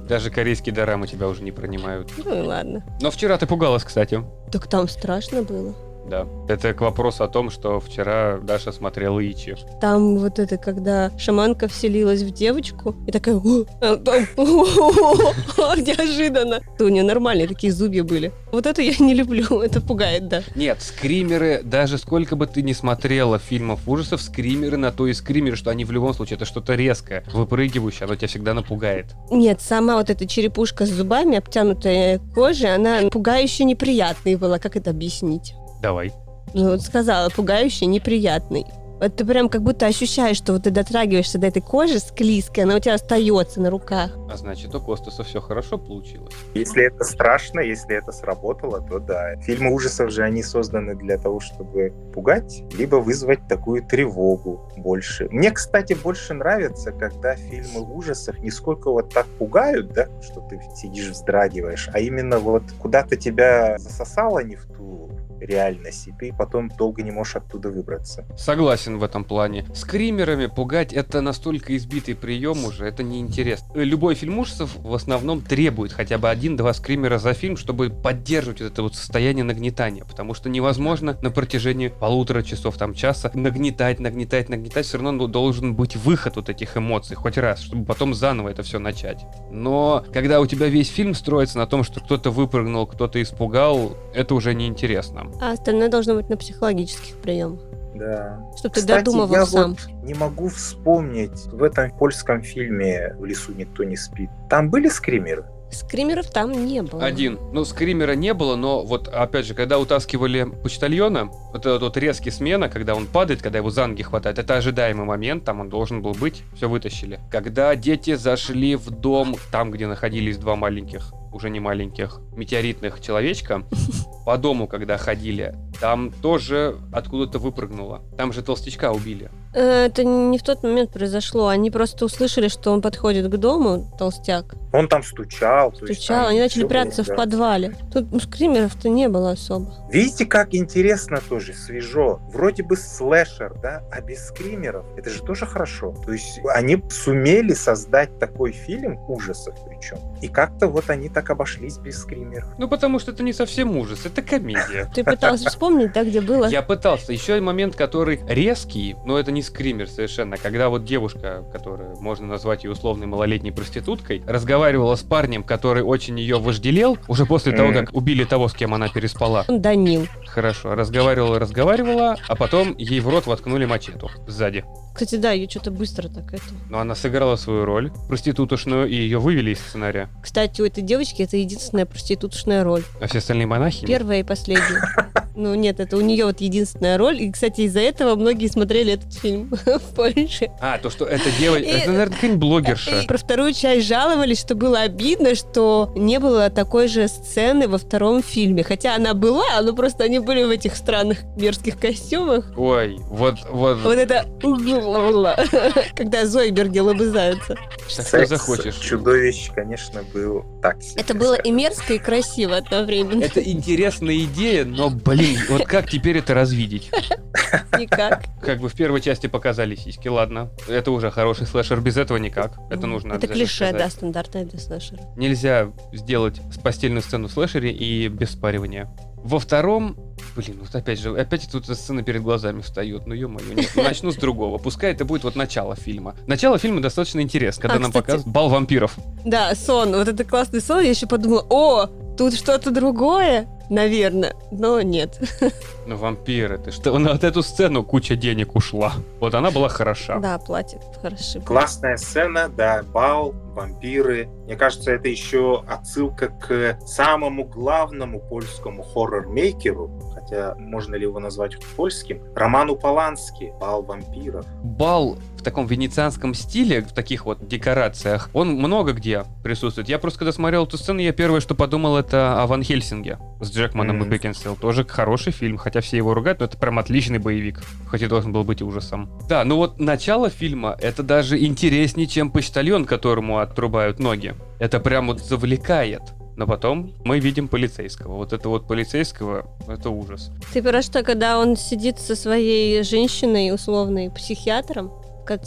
Speaker 1: Даже корейские дорамы тебя уже не принимают.
Speaker 3: Ну и ладно.
Speaker 1: Но вчера ты пугалась, кстати.
Speaker 3: Так там страшно было.
Speaker 1: Да. Это к вопросу о том, что вчера Даша смотрела Ичи.
Speaker 3: Там вот это, когда шаманка вселилась в девочку, и такая... Неожиданно. У нее нормальные такие зубья были. Вот это я не люблю, это пугает, да.
Speaker 1: Нет, скримеры, даже сколько бы ты ни смотрела фильмов ужасов, скримеры на то и скримеры, что они в любом случае, это что-то резкое, выпрыгивающее, оно тебя всегда напугает.
Speaker 3: Нет, сама вот эта черепушка с зубами, обтянутая кожей, она пугающе неприятная была. Как это объяснить?
Speaker 1: Давай.
Speaker 3: Ну, вот сказала, пугающий, неприятный. Вот ты прям как будто ощущаешь, что вот ты дотрагиваешься до этой кожи склизкой, она у тебя остается на руках.
Speaker 1: А значит, у Костаса все хорошо получилось.
Speaker 2: Если это страшно, если это сработало, то да. Фильмы ужасов же, они созданы для того, чтобы пугать, либо вызвать такую тревогу больше. Мне, кстати, больше нравится, когда фильмы ужасов не сколько вот так пугают, да, что ты сидишь вздрагиваешь, а именно вот куда-то тебя засосало не в ту реальность, и ты потом долго не можешь оттуда выбраться.
Speaker 1: Согласен в этом плане. Скримерами пугать это настолько избитый прием уже, это неинтересно. Любой фильм ужасов в основном требует хотя бы один-два скримера за фильм, чтобы поддерживать это вот состояние нагнетания, потому что невозможно на протяжении полутора часов, там часа нагнетать, нагнетать, нагнетать, все равно должен быть выход вот этих эмоций хоть раз, чтобы потом заново это все начать. Но когда у тебя весь фильм строится на том, что кто-то выпрыгнул, кто-то испугал, это уже неинтересно.
Speaker 3: А остальное должно быть на психологических приемах.
Speaker 2: Да.
Speaker 3: Чтобы ты додумывал я сам.
Speaker 2: Вот не могу вспомнить, в этом польском фильме «В лесу никто не спит». Там были скримеры?
Speaker 3: Скримеров там не было.
Speaker 1: Один. Ну, скримера не было, но вот, опять же, когда утаскивали почтальона, вот этот вот резкий смена, когда он падает, когда его за ноги хватает, это ожидаемый момент, там он должен был быть, все вытащили. Когда дети зашли в дом, там, где находились два маленьких уже не маленьких, метеоритных человечка, по дому, когда ходили, там тоже откуда-то выпрыгнуло. Там же толстячка убили.
Speaker 3: Э, это не в тот момент произошло. Они просто услышали, что он подходит к дому, толстяк.
Speaker 2: Он там стучал.
Speaker 3: Стучал, они начали прятаться было, в подвале. Тут скримеров-то не было особо.
Speaker 2: Видите, как интересно тоже, свежо. Вроде бы слэшер, да, а без скримеров. Это же тоже хорошо. То есть они сумели создать такой фильм ужасов причем. И как-то вот они так обошлись без скримеров.
Speaker 1: Ну, потому что это не совсем ужас, это комедия.
Speaker 3: Ты пытался вспомнить, да, где было?
Speaker 1: Я пытался. Еще момент, который резкий, но это не скример совершенно. Когда вот девушка, которая можно назвать ее условной малолетней проституткой, разговаривала с парнем, который очень ее вожделел, уже после того, как убили того, с кем она переспала.
Speaker 3: Данил.
Speaker 1: Хорошо, разговаривала, разговаривала, а потом ей в рот воткнули мачету сзади.
Speaker 3: Кстати, да, ее что-то быстро так это.
Speaker 1: Но она сыграла свою роль проститутошную, и ее вывели из сценария.
Speaker 3: Кстати, у этой девочки это единственная проститутошная роль.
Speaker 1: А все остальные монахи?
Speaker 3: Первая и последняя. Ну нет, это у нее вот единственная роль. И, кстати, из-за этого многие смотрели этот фильм в Польше.
Speaker 1: А, то, что это девочка... Это, наверное, какая-нибудь блогерша.
Speaker 3: Про вторую часть жаловались, что было обидно, что не было такой же сцены во втором фильме. Хотя она была, но просто они были в этих странных мерзких костюмах.
Speaker 1: Ой, вот... Вот,
Speaker 3: вот это... Когда Зойберги лобызаются.
Speaker 2: Что захочешь. чудовищ, конечно, был так
Speaker 3: себе. Это было и мерзко, и красиво одновременно.
Speaker 1: Это интересная идея, но, блин, вот как теперь это развидеть?
Speaker 3: Никак.
Speaker 1: Как бы в первой части показали сиськи, ладно. Это уже хороший слэшер, без этого никак. Это нужно
Speaker 3: Это клише, да, стандартное для слэшера.
Speaker 1: Нельзя сделать постельную сцену в слэшере и без спаривания. Во втором Блин, вот опять же, опять тут сцена перед глазами встает. Ну, ё-моё, нет. Ну, начну с другого. Пускай это будет вот начало фильма. Начало фильма достаточно интересно, когда а, нам кстати, показывают бал вампиров.
Speaker 3: Да, сон. Вот это классный сон. Я еще подумала, о, тут что-то другое наверное, но нет.
Speaker 1: Ну, вампиры, ты что? На вот эту сцену куча денег ушла. Вот она была хороша.
Speaker 3: Да, платит хорошо.
Speaker 2: Классная сцена, да, бал, вампиры. Мне кажется, это еще отсылка к самому главному польскому хоррор-мейкеру, хотя можно ли его назвать польским, Роману Полански «Бал вампиров».
Speaker 1: Бал в таком венецианском стиле, в таких вот декорациях, он много где присутствует. Я просто когда смотрел эту сцену, я первое, что подумал, это о Ван Хельсинге с Джекманом mm-hmm. и Бекинсейл. Тоже хороший фильм, хотя все его ругают, но это прям отличный боевик, хоть и должен был быть ужасом. Да, ну вот начало фильма, это даже интереснее, чем почтальон, которому отрубают ноги. Это прям вот завлекает. Но потом мы видим полицейского. Вот это вот полицейского, это ужас.
Speaker 3: Ты про что, когда он сидит со своей женщиной, условной психиатром,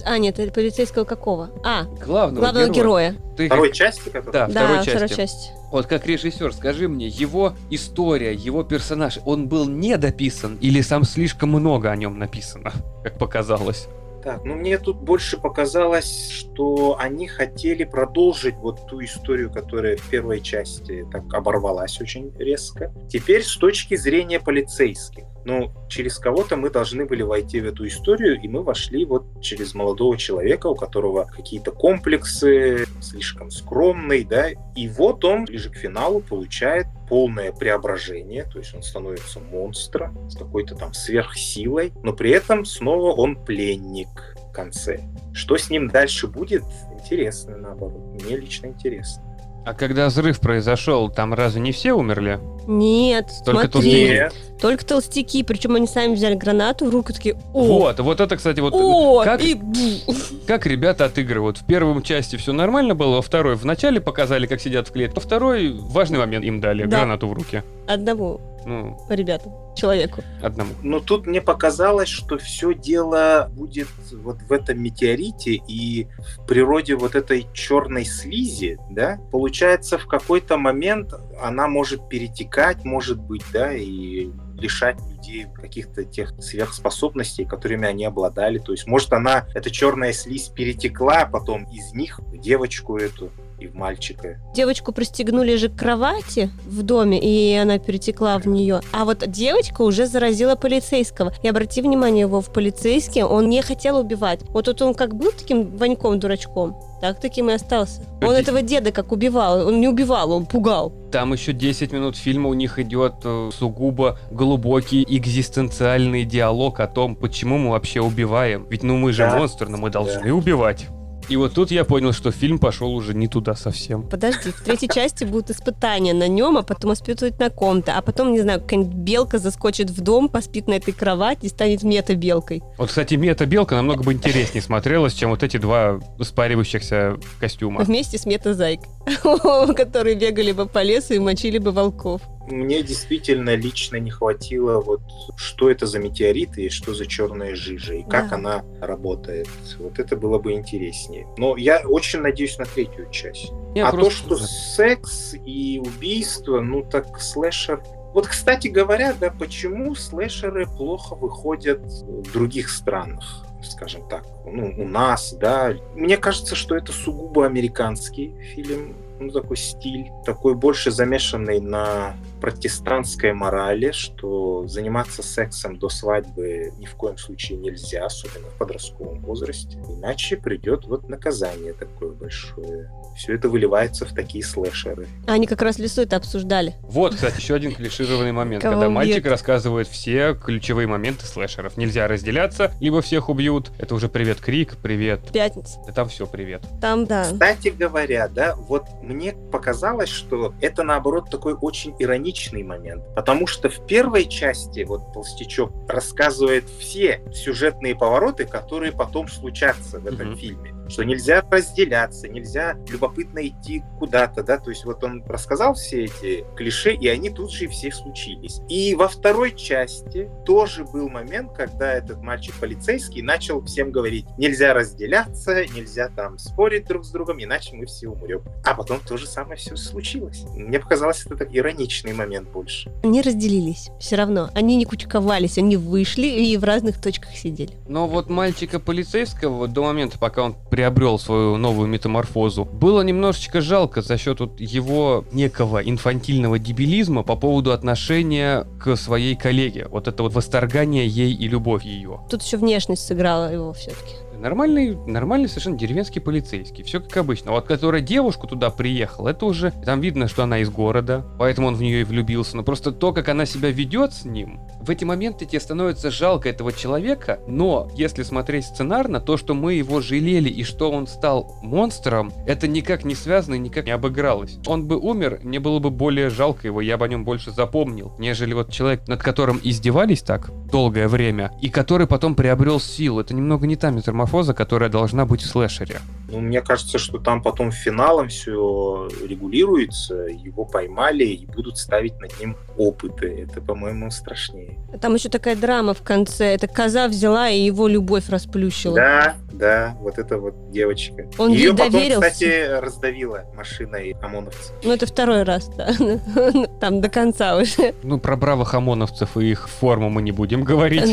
Speaker 3: а, нет, это полицейского какого? А,
Speaker 1: главного,
Speaker 3: главного героя.
Speaker 2: героя. Ты второй как... части? Который...
Speaker 1: Да, да, второй части. второй части. Вот как режиссер, скажи мне, его история, его персонаж, он был недописан или сам слишком много о нем написано, как показалось?
Speaker 2: Так, ну мне тут больше показалось, что они хотели продолжить вот ту историю, которая в первой части так оборвалась очень резко. Теперь с точки зрения полицейских. Ну, через кого-то мы должны были войти в эту историю, и мы вошли вот через молодого человека, у которого какие-то комплексы, слишком скромный, да, и вот он ближе к финалу получает полное преображение, то есть он становится монстром с какой-то там сверхсилой, но при этом снова он пленник в конце. Что с ним дальше будет, интересно, наоборот. Мне лично интересно.
Speaker 1: А когда взрыв произошел, там разве не все умерли?
Speaker 3: Нет, Только смотри. Нет. Только толстяки, причем они сами взяли гранату в руку, такие, о!
Speaker 1: Вот, вот это, кстати, вот о, как, и... как ребята отыгрывают. В первом части все нормально было, во второй вначале показали, как сидят в клетке, во второй важный момент им дали, да. гранату в руки.
Speaker 3: Одному ну, ребятам, человеку.
Speaker 1: Одному.
Speaker 2: Но тут мне показалось, что все дело будет вот в этом метеорите и в природе вот этой черной слизи, да, получается в какой-то момент она может перетекать, может быть, да, и лишать людей каких-то тех сверхспособностей, которыми они обладали. То есть, может, она, эта черная слизь перетекла потом из них в девочку эту и в мальчика.
Speaker 3: Девочку пристегнули же к кровати в доме, и она перетекла в нее. А вот девочка уже заразила полицейского. И обрати внимание, его в полицейский он не хотел убивать. Вот тут он как был таким Ваньком-дурачком, так таким и остался. Он этого деда как убивал. Он не убивал, он пугал.
Speaker 1: Там еще 10 минут фильма у них идет э, сугубо глубокий экзистенциальный диалог о том, почему мы вообще убиваем. Ведь ну мы же да. монстр, но мы должны да. убивать. И вот тут я понял, что фильм пошел уже не туда совсем.
Speaker 3: Подожди, в третьей части будут испытания на нем, а потом испытывать на ком-то. А потом, не знаю, какая-нибудь белка заскочит в дом, поспит на этой кровати и станет мета-белкой.
Speaker 1: Вот, кстати, мета-белка намного бы интереснее смотрелась, чем вот эти два спаривающихся костюма.
Speaker 3: Вместе с мета-зайкой, которые бегали бы по лесу и мочили бы волков
Speaker 2: мне действительно лично не хватило вот что это за метеориты и что за черная жижа и как да. она работает. Вот это было бы интереснее. Но я очень надеюсь на третью часть. Я а просто... то, что секс и убийство, ну так слэшер вот, кстати говоря, да, почему слэшеры плохо выходят в других странах, скажем так, ну, у нас, да. Мне кажется, что это сугубо американский фильм, ну, такой стиль, такой больше замешанный на протестантской морали, что заниматься сексом до свадьбы ни в коем случае нельзя, особенно в подростковом возрасте, иначе придет вот наказание такое большое. Все это выливается в такие слэшеры.
Speaker 3: Они как раз лесу это обсуждали.
Speaker 1: Вот, кстати, еще один клишированный момент, когда мальчик рассказывает все ключевые моменты слэшеров. Нельзя разделяться, либо всех убьют. Это уже привет крик, привет.
Speaker 3: Пятница.
Speaker 1: Да там все привет.
Speaker 3: Там, да.
Speaker 2: Кстати говоря, да, вот мне показалось, что это наоборот такой очень ироничный момент, потому что в первой части вот Толстячок рассказывает все сюжетные повороты, которые потом случатся в этом mm-hmm. фильме. Что нельзя разделяться, нельзя любопытно идти куда-то, да, то есть вот он рассказал все эти клише, и они тут же и все случились. И во второй части тоже был момент, когда этот мальчик полицейский начал всем говорить, нельзя разделяться, нельзя там спорить друг с другом, иначе мы все умрем. А потом то же самое все случилось. Мне показалось, это так ироничный момент больше.
Speaker 3: Они разделились все равно. Они не кучковались, они вышли и в разных точках сидели.
Speaker 1: Но вот мальчика полицейского до момента, пока он приобрел свою новую метаморфозу, было немножечко жалко за счет вот его некого инфантильного дебилизма по поводу отношения к своей коллеге. Вот это вот восторгание ей и любовь ее.
Speaker 3: Тут еще внешность сыграла его все-таки.
Speaker 1: Нормальный, нормальный совершенно деревенский полицейский. Все как обычно. Вот которая девушку туда приехала, это уже... Там видно, что она из города, поэтому он в нее и влюбился. Но просто то, как она себя ведет с ним, в эти моменты тебе становится жалко этого человека, но если смотреть сценарно, то, что мы его жалели и что он стал монстром, это никак не связано и никак не обыгралось. Он бы умер, мне было бы более жалко его, я бы о нем больше запомнил, нежели вот человек, над которым издевались так долгое время, и который потом приобрел силу. Это немного не та метаморфоза, метаморфоза, которая должна быть в слэшере.
Speaker 2: Ну, мне кажется, что там потом финалом все регулируется, его поймали и будут ставить над ним опыты. Это, по-моему, страшнее.
Speaker 3: Там еще такая драма в конце. Это коза взяла и его любовь расплющила.
Speaker 2: Да, да, вот это вот девочка.
Speaker 3: Он Ее ей
Speaker 2: потом,
Speaker 3: доверился.
Speaker 2: кстати, раздавила машиной ОМОНовцев.
Speaker 3: Ну, это второй раз, да. Там до конца уже.
Speaker 1: Ну, про бравых ОМОНовцев и их форму мы не будем говорить.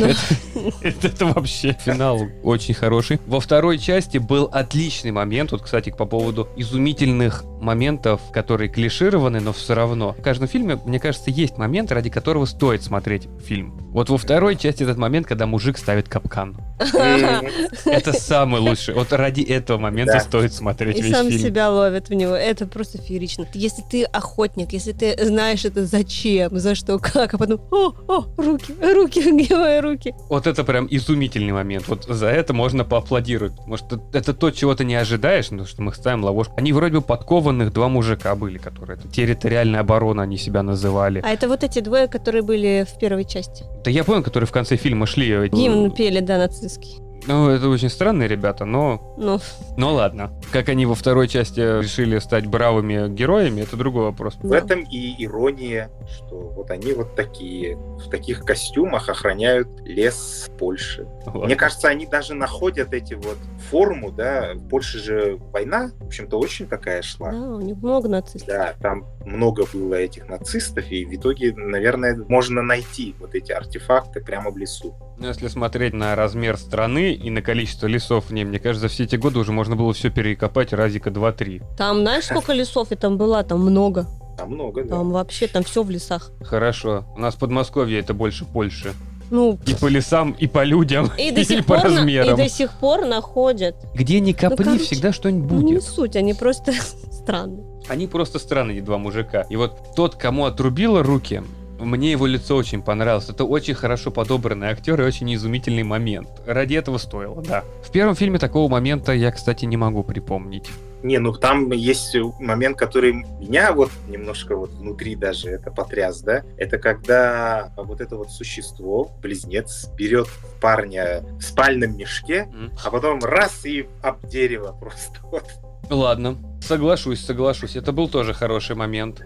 Speaker 3: Ну.
Speaker 1: Это, вообще финал очень хороший. Во второй части был отличный момент. Вот, кстати, по поводу изумительных моментов, которые клишированы, но все равно. В каждом фильме, мне кажется, есть момент, ради которого стоит смотреть фильм. Вот во второй части этот момент, когда мужик ставит капкан. Это самый лучший. Вот ради этого момента стоит смотреть
Speaker 3: И
Speaker 1: весь
Speaker 3: сам
Speaker 1: фильм.
Speaker 3: себя ловит в него. Это просто феерично. Если ты охотник, если ты знаешь это зачем, за что, как, а потом, о, о, руки, руки, где мои руки?
Speaker 1: Вот это прям изумительный момент. Вот за это можно поаплодировать. Может, это то, чего ты не ожидаешь, но что мы ставим ловушку. Они вроде бы подкованных два мужика были, которые это территориальная оборона они себя называли.
Speaker 3: А это вот эти двое, которые были в первой части.
Speaker 1: Да я понял, которые в конце фильма шли. э,
Speaker 3: Гимн пели, да, нацистский.
Speaker 1: Ну, это очень странные ребята, но...
Speaker 3: Ну,
Speaker 1: Ну ладно. Как они во второй части решили стать бравыми героями, это другой вопрос.
Speaker 2: В этом и ирония, что вот они вот такие, в таких костюмах охраняют лес Польши.
Speaker 1: Ладно.
Speaker 2: Мне кажется, они даже находят эти вот форму, да, в Польше же война, в общем-то, очень такая шла.
Speaker 3: да, у них много нацистов.
Speaker 2: Да, там много было этих нацистов, и в итоге, наверное, можно найти вот эти артефакты прямо в лесу.
Speaker 1: Ну, Если смотреть на размер страны и на количество лесов в ней, мне кажется, за все эти годы уже можно было все перекопать разика 2-3.
Speaker 3: Там, знаешь, сколько лесов я там была? Там много.
Speaker 2: Там много, да.
Speaker 3: Там вообще, там все в лесах.
Speaker 1: Хорошо. У нас Подмосковье это больше Польши.
Speaker 3: Ну,
Speaker 1: И по лесам, и по людям,
Speaker 3: и до сих
Speaker 1: по
Speaker 3: пор, на- и
Speaker 1: размерам.
Speaker 3: до сих пор находят.
Speaker 1: Где ни копни,
Speaker 3: короче,
Speaker 1: всегда что-нибудь
Speaker 3: Ну, не
Speaker 1: будет.
Speaker 3: суть, они просто странные.
Speaker 1: Они просто странные два мужика. И вот тот, кому отрубило руки, мне его лицо очень понравилось. Это очень хорошо подобранный актер и очень изумительный момент. Ради этого стоило, да. В первом фильме такого момента я, кстати, не могу припомнить.
Speaker 2: Не, ну там есть момент, который меня вот немножко вот внутри даже это потряс, да. Это когда вот это вот существо, близнец, берет парня в спальном мешке,
Speaker 1: М.
Speaker 2: а потом раз и об дерево просто. Вот.
Speaker 1: Ладно, соглашусь, соглашусь. Это был тоже хороший момент.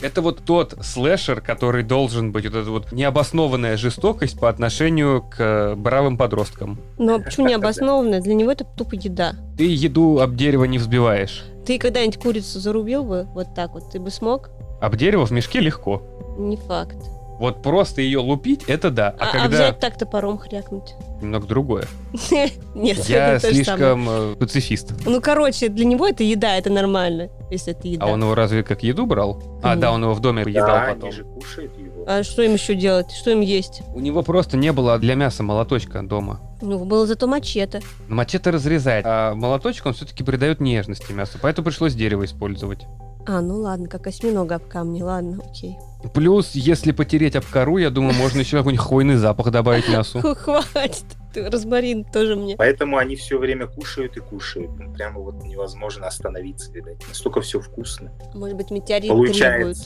Speaker 1: Это вот тот слэшер, который должен быть, вот эта вот необоснованная жестокость по отношению к бравым подросткам.
Speaker 3: Но почему необоснованно? Для него это тупо еда.
Speaker 1: Ты еду об дерево не взбиваешь.
Speaker 3: Ты когда-нибудь курицу зарубил бы вот так вот? Ты бы смог?
Speaker 1: Об дерево в мешке легко.
Speaker 3: Не факт.
Speaker 1: Вот просто ее лупить, это да. А,
Speaker 3: А, а
Speaker 1: когда
Speaker 3: взять так топором хрякнуть?
Speaker 1: немного другое.
Speaker 3: Нет,
Speaker 1: Я слишком э, пацифист.
Speaker 3: Ну, короче, для него это еда, это нормально, если это еда.
Speaker 1: А он его разве как еду брал? А, да, он его в доме едал
Speaker 2: Да,
Speaker 1: потом.
Speaker 2: же кушают его.
Speaker 3: А что им еще делать? Что им есть?
Speaker 1: У него просто не было для мяса молоточка дома.
Speaker 3: Ну, было зато мачете.
Speaker 1: Мачете разрезает, а молоточек он все-таки придает нежности мясу, поэтому пришлось дерево использовать.
Speaker 3: А, ну ладно, как осьминога об камни, ладно, окей.
Speaker 1: Плюс, если потереть об кору, я думаю, можно еще какой-нибудь хвойный запах добавить мясу.
Speaker 3: Хватит, розмарин тоже мне.
Speaker 2: Поэтому они все время кушают и кушают. Ну, прямо вот невозможно остановиться, видать. Настолько все вкусно.
Speaker 3: Может быть, метеорит требует.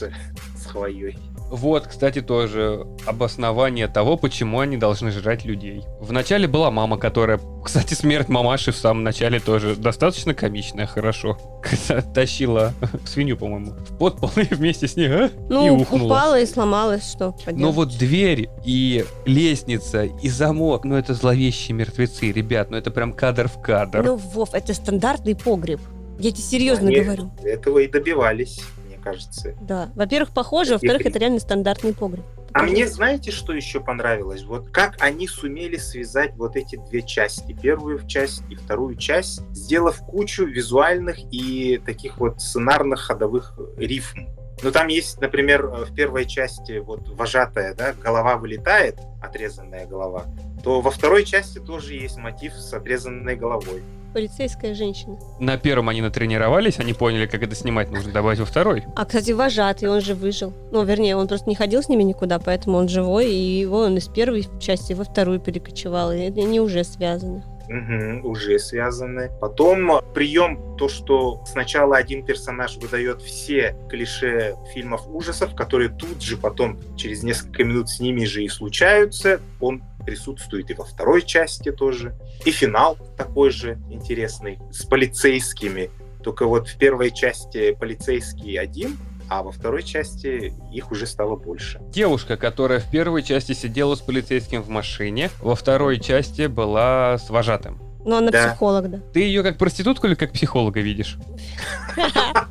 Speaker 2: Хвоей.
Speaker 1: Вот, кстати, тоже обоснование того, почему они должны жрать людей. Вначале была мама, которая... Кстати, смерть мамаши в самом начале тоже достаточно комичная, хорошо. Когда тащила свинью, по-моему, в подпол и вместе с ней а?
Speaker 3: Ну,
Speaker 1: и ухнула.
Speaker 3: упала и сломалась, что поделать.
Speaker 1: Но вот дверь и лестница и замок, ну это зловещие мертвецы, ребят, ну это прям кадр в кадр.
Speaker 3: Ну, Вов, это стандартный погреб. Я тебе серьезно
Speaker 2: Они
Speaker 3: говорю.
Speaker 2: Этого и добивались, кажется.
Speaker 3: Да. Во-первых, похоже, во-вторых, это реально стандартный погреб.
Speaker 2: А мне знаете, что еще понравилось? Вот как они сумели связать вот эти две части, первую часть и вторую часть, сделав кучу визуальных и таких вот сценарных ходовых рифм. Ну, там есть, например, в первой части вот вожатая, да, голова вылетает, отрезанная голова, то во второй части тоже есть мотив с отрезанной головой.
Speaker 3: Полицейская женщина.
Speaker 1: На первом они натренировались, они поняли, как это снимать нужно добавить во второй.
Speaker 3: А, кстати, вожатый, он же выжил. Ну, вернее, он просто не ходил с ними никуда, поэтому он живой, и его он из первой части во вторую перекочевал, и они уже связаны.
Speaker 2: Угу, уже связаны. Потом прием, то, что сначала один персонаж выдает все клише фильмов ужасов, которые тут же потом, через несколько минут с ними же и случаются, он присутствует и во второй части тоже. И финал такой же интересный, с полицейскими. Только вот в первой части полицейский один, а во второй части их уже стало больше.
Speaker 1: Девушка, которая в первой части сидела с полицейским в машине, во второй части была с вожатым.
Speaker 3: Но она
Speaker 2: Да.
Speaker 3: психолог, да.
Speaker 1: Ты ее как проститутку или как психолога видишь?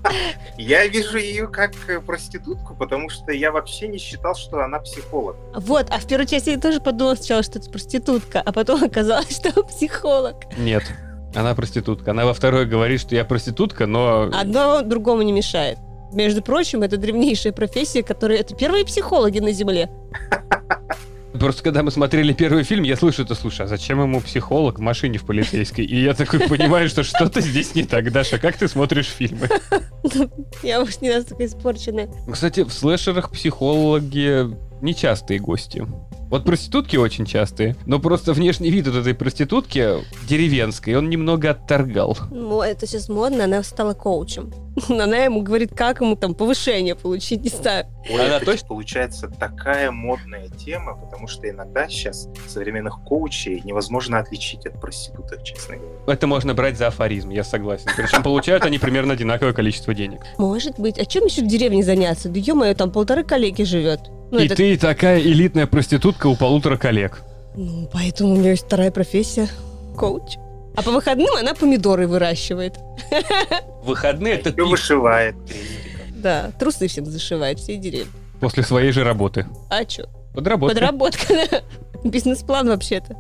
Speaker 2: Я вижу ее как э, проститутку, потому что я вообще не считал, что она психолог.
Speaker 3: Вот, а в первой части я тоже подумала сначала, что это проститутка, а потом оказалось, что психолог.
Speaker 1: Нет. Она проститутка. Она во второй говорит, что я проститутка, но...
Speaker 3: Одно другому не мешает. Между прочим, это древнейшая профессия, которая... Это первые психологи на Земле.
Speaker 1: Просто когда мы смотрели первый фильм, я слышу это, слушай, а зачем ему психолог в машине в полицейской? И я такой понимаю, что что-то здесь не так. Даша, как ты смотришь фильмы?
Speaker 3: Я уж не настолько испорченная.
Speaker 1: Кстати, в слэшерах психологи нечастые гости. Вот проститутки очень частые, но просто внешний вид вот этой проститутки деревенской, он немного отторгал.
Speaker 3: Ну, это сейчас модно, она стала коучем. Она ему говорит, как ему там повышение получить, не знаю.
Speaker 2: Ой,
Speaker 1: Она
Speaker 2: это
Speaker 1: точно-
Speaker 2: получается такая модная тема, потому что иногда сейчас современных коучей невозможно отличить от проституток, честно говоря.
Speaker 1: Это можно брать за афоризм, я согласен. Причем получают они примерно одинаковое количество денег.
Speaker 3: Может быть. А чем еще в деревне заняться? Да ё там полторы коллеги живет. Ну,
Speaker 1: И
Speaker 3: это-
Speaker 1: ты такая элитная проститутка у полутора коллег.
Speaker 3: Ну, поэтому у нее есть вторая профессия. Коуч. А по выходным она помидоры выращивает.
Speaker 1: Выходные это пик
Speaker 2: вышивает.
Speaker 3: Да, трусы всем зашивает, всей деревни.
Speaker 1: после своей же работы.
Speaker 3: А чё?
Speaker 1: Подработка.
Speaker 3: Подработка. Бизнес-план вообще-то.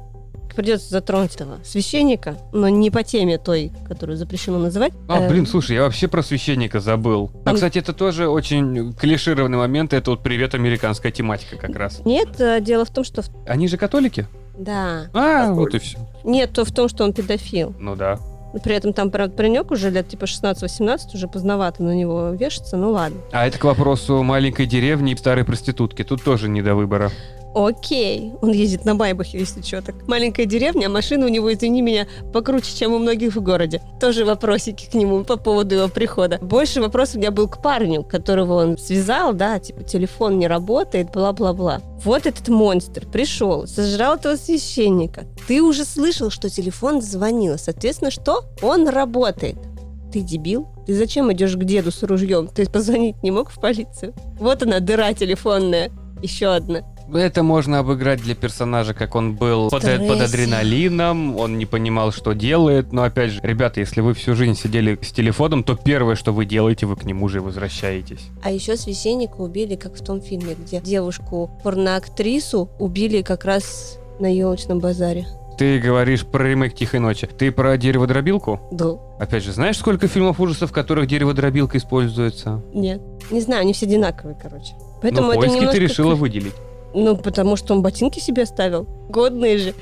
Speaker 3: Придется затронуть этого священника, но не по теме той, которую запрещено называть.
Speaker 1: А,
Speaker 3: Э,
Speaker 1: блин, слушай, я вообще про священника забыл. А, кстати, это тоже очень клишированный момент. Это вот привет американская тематика как раз.
Speaker 3: Нет, э, дело в том, что...
Speaker 1: Они же католики?
Speaker 3: Да.
Speaker 1: А, вот и все.
Speaker 3: Нет, то в том, что он педофил.
Speaker 1: Ну да.
Speaker 3: При этом там, правда, паренек уже лет типа 16-18, уже поздновато на него вешаться, ну ладно.
Speaker 1: А это к вопросу маленькой деревни и старой проститутки. Тут тоже не до выбора.
Speaker 3: Окей, он ездит на Майбахе, если что так. Маленькая деревня, а машина у него, извини меня, покруче, чем у многих в городе. Тоже вопросики к нему по поводу его прихода. Больше вопрос у меня был к парню, которого он связал, да, типа телефон не работает, бла-бла-бла. Вот этот монстр пришел, сожрал этого священника. Ты уже слышал, что телефон звонил. Соответственно, что? Он работает. Ты дебил? Ты зачем идешь к деду с ружьем? Ты позвонить не мог в полицию? Вот она, дыра телефонная. Еще одна.
Speaker 1: Это можно обыграть для персонажа, как он был под, под адреналином, он не понимал, что делает. Но опять же, ребята, если вы всю жизнь сидели с телефоном, то первое, что вы делаете, вы к нему же и возвращаетесь.
Speaker 3: А еще священника убили, как в том фильме, где девушку, порноактрису, убили как раз на елочном базаре.
Speaker 1: Ты говоришь про ремейк «Тихой ночи». Ты про дереводробилку?
Speaker 3: Да.
Speaker 1: Опять же, знаешь, сколько фильмов ужасов, в которых дереводробилка используется?
Speaker 3: Нет. Не знаю, они все одинаковые, короче. Поэтому
Speaker 1: ну,
Speaker 3: это
Speaker 1: поиски
Speaker 3: немножко...
Speaker 1: ты решила выделить.
Speaker 3: Ну, потому что он ботинки себе оставил. Годные же.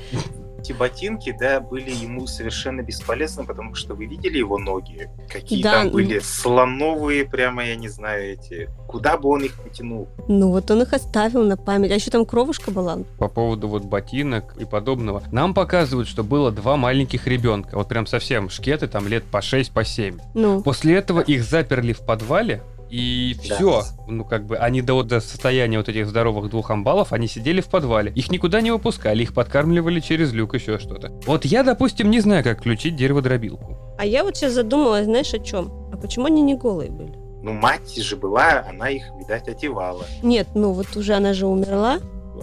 Speaker 2: Эти ботинки, да, были ему совершенно бесполезны, потому что вы видели его ноги? Какие
Speaker 3: Да,
Speaker 2: там
Speaker 3: ну-
Speaker 2: были слоновые, прямо, я не знаю, эти. Куда бы он их потянул?
Speaker 3: Ну, вот он их оставил на память. А еще там кровушка была.
Speaker 1: По поводу вот ботинок и подобного. Нам показывают, что было два маленьких ребенка. Вот прям совсем шкеты, там лет по 6, по 7.
Speaker 3: Ну,
Speaker 1: После этого их заперли в подвале, И да. все. Ну, как бы, они до, до состояния вот этих здоровых двух амбалов, они сидели в подвале. Их никуда не выпускали, их подкармливали через люк, еще что-то. Вот я, допустим, не знаю, как включить дереводробилку.
Speaker 3: А я вот сейчас задумалась, знаешь, о чем? А почему они не голые были?
Speaker 2: Ну, мать же была, она их, видать, одевала.
Speaker 3: Нет, ну вот уже она же умерла.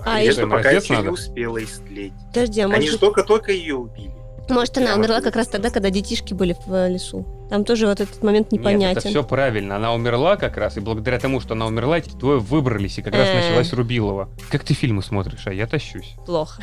Speaker 2: А, а что, пока еще надо? не успела истлеть. Подожди, а Они же только-только ее убили.
Speaker 3: Может, она умерла как раз тогда, когда детишки были в э, лесу. Там тоже вот этот момент непонятен. Нет,
Speaker 1: это все правильно. Она умерла как раз, и благодаря тому, что она умерла, эти двое выбрались, и как раз началась Рубилова. Как ты фильмы смотришь, а я тащусь.
Speaker 3: Плохо.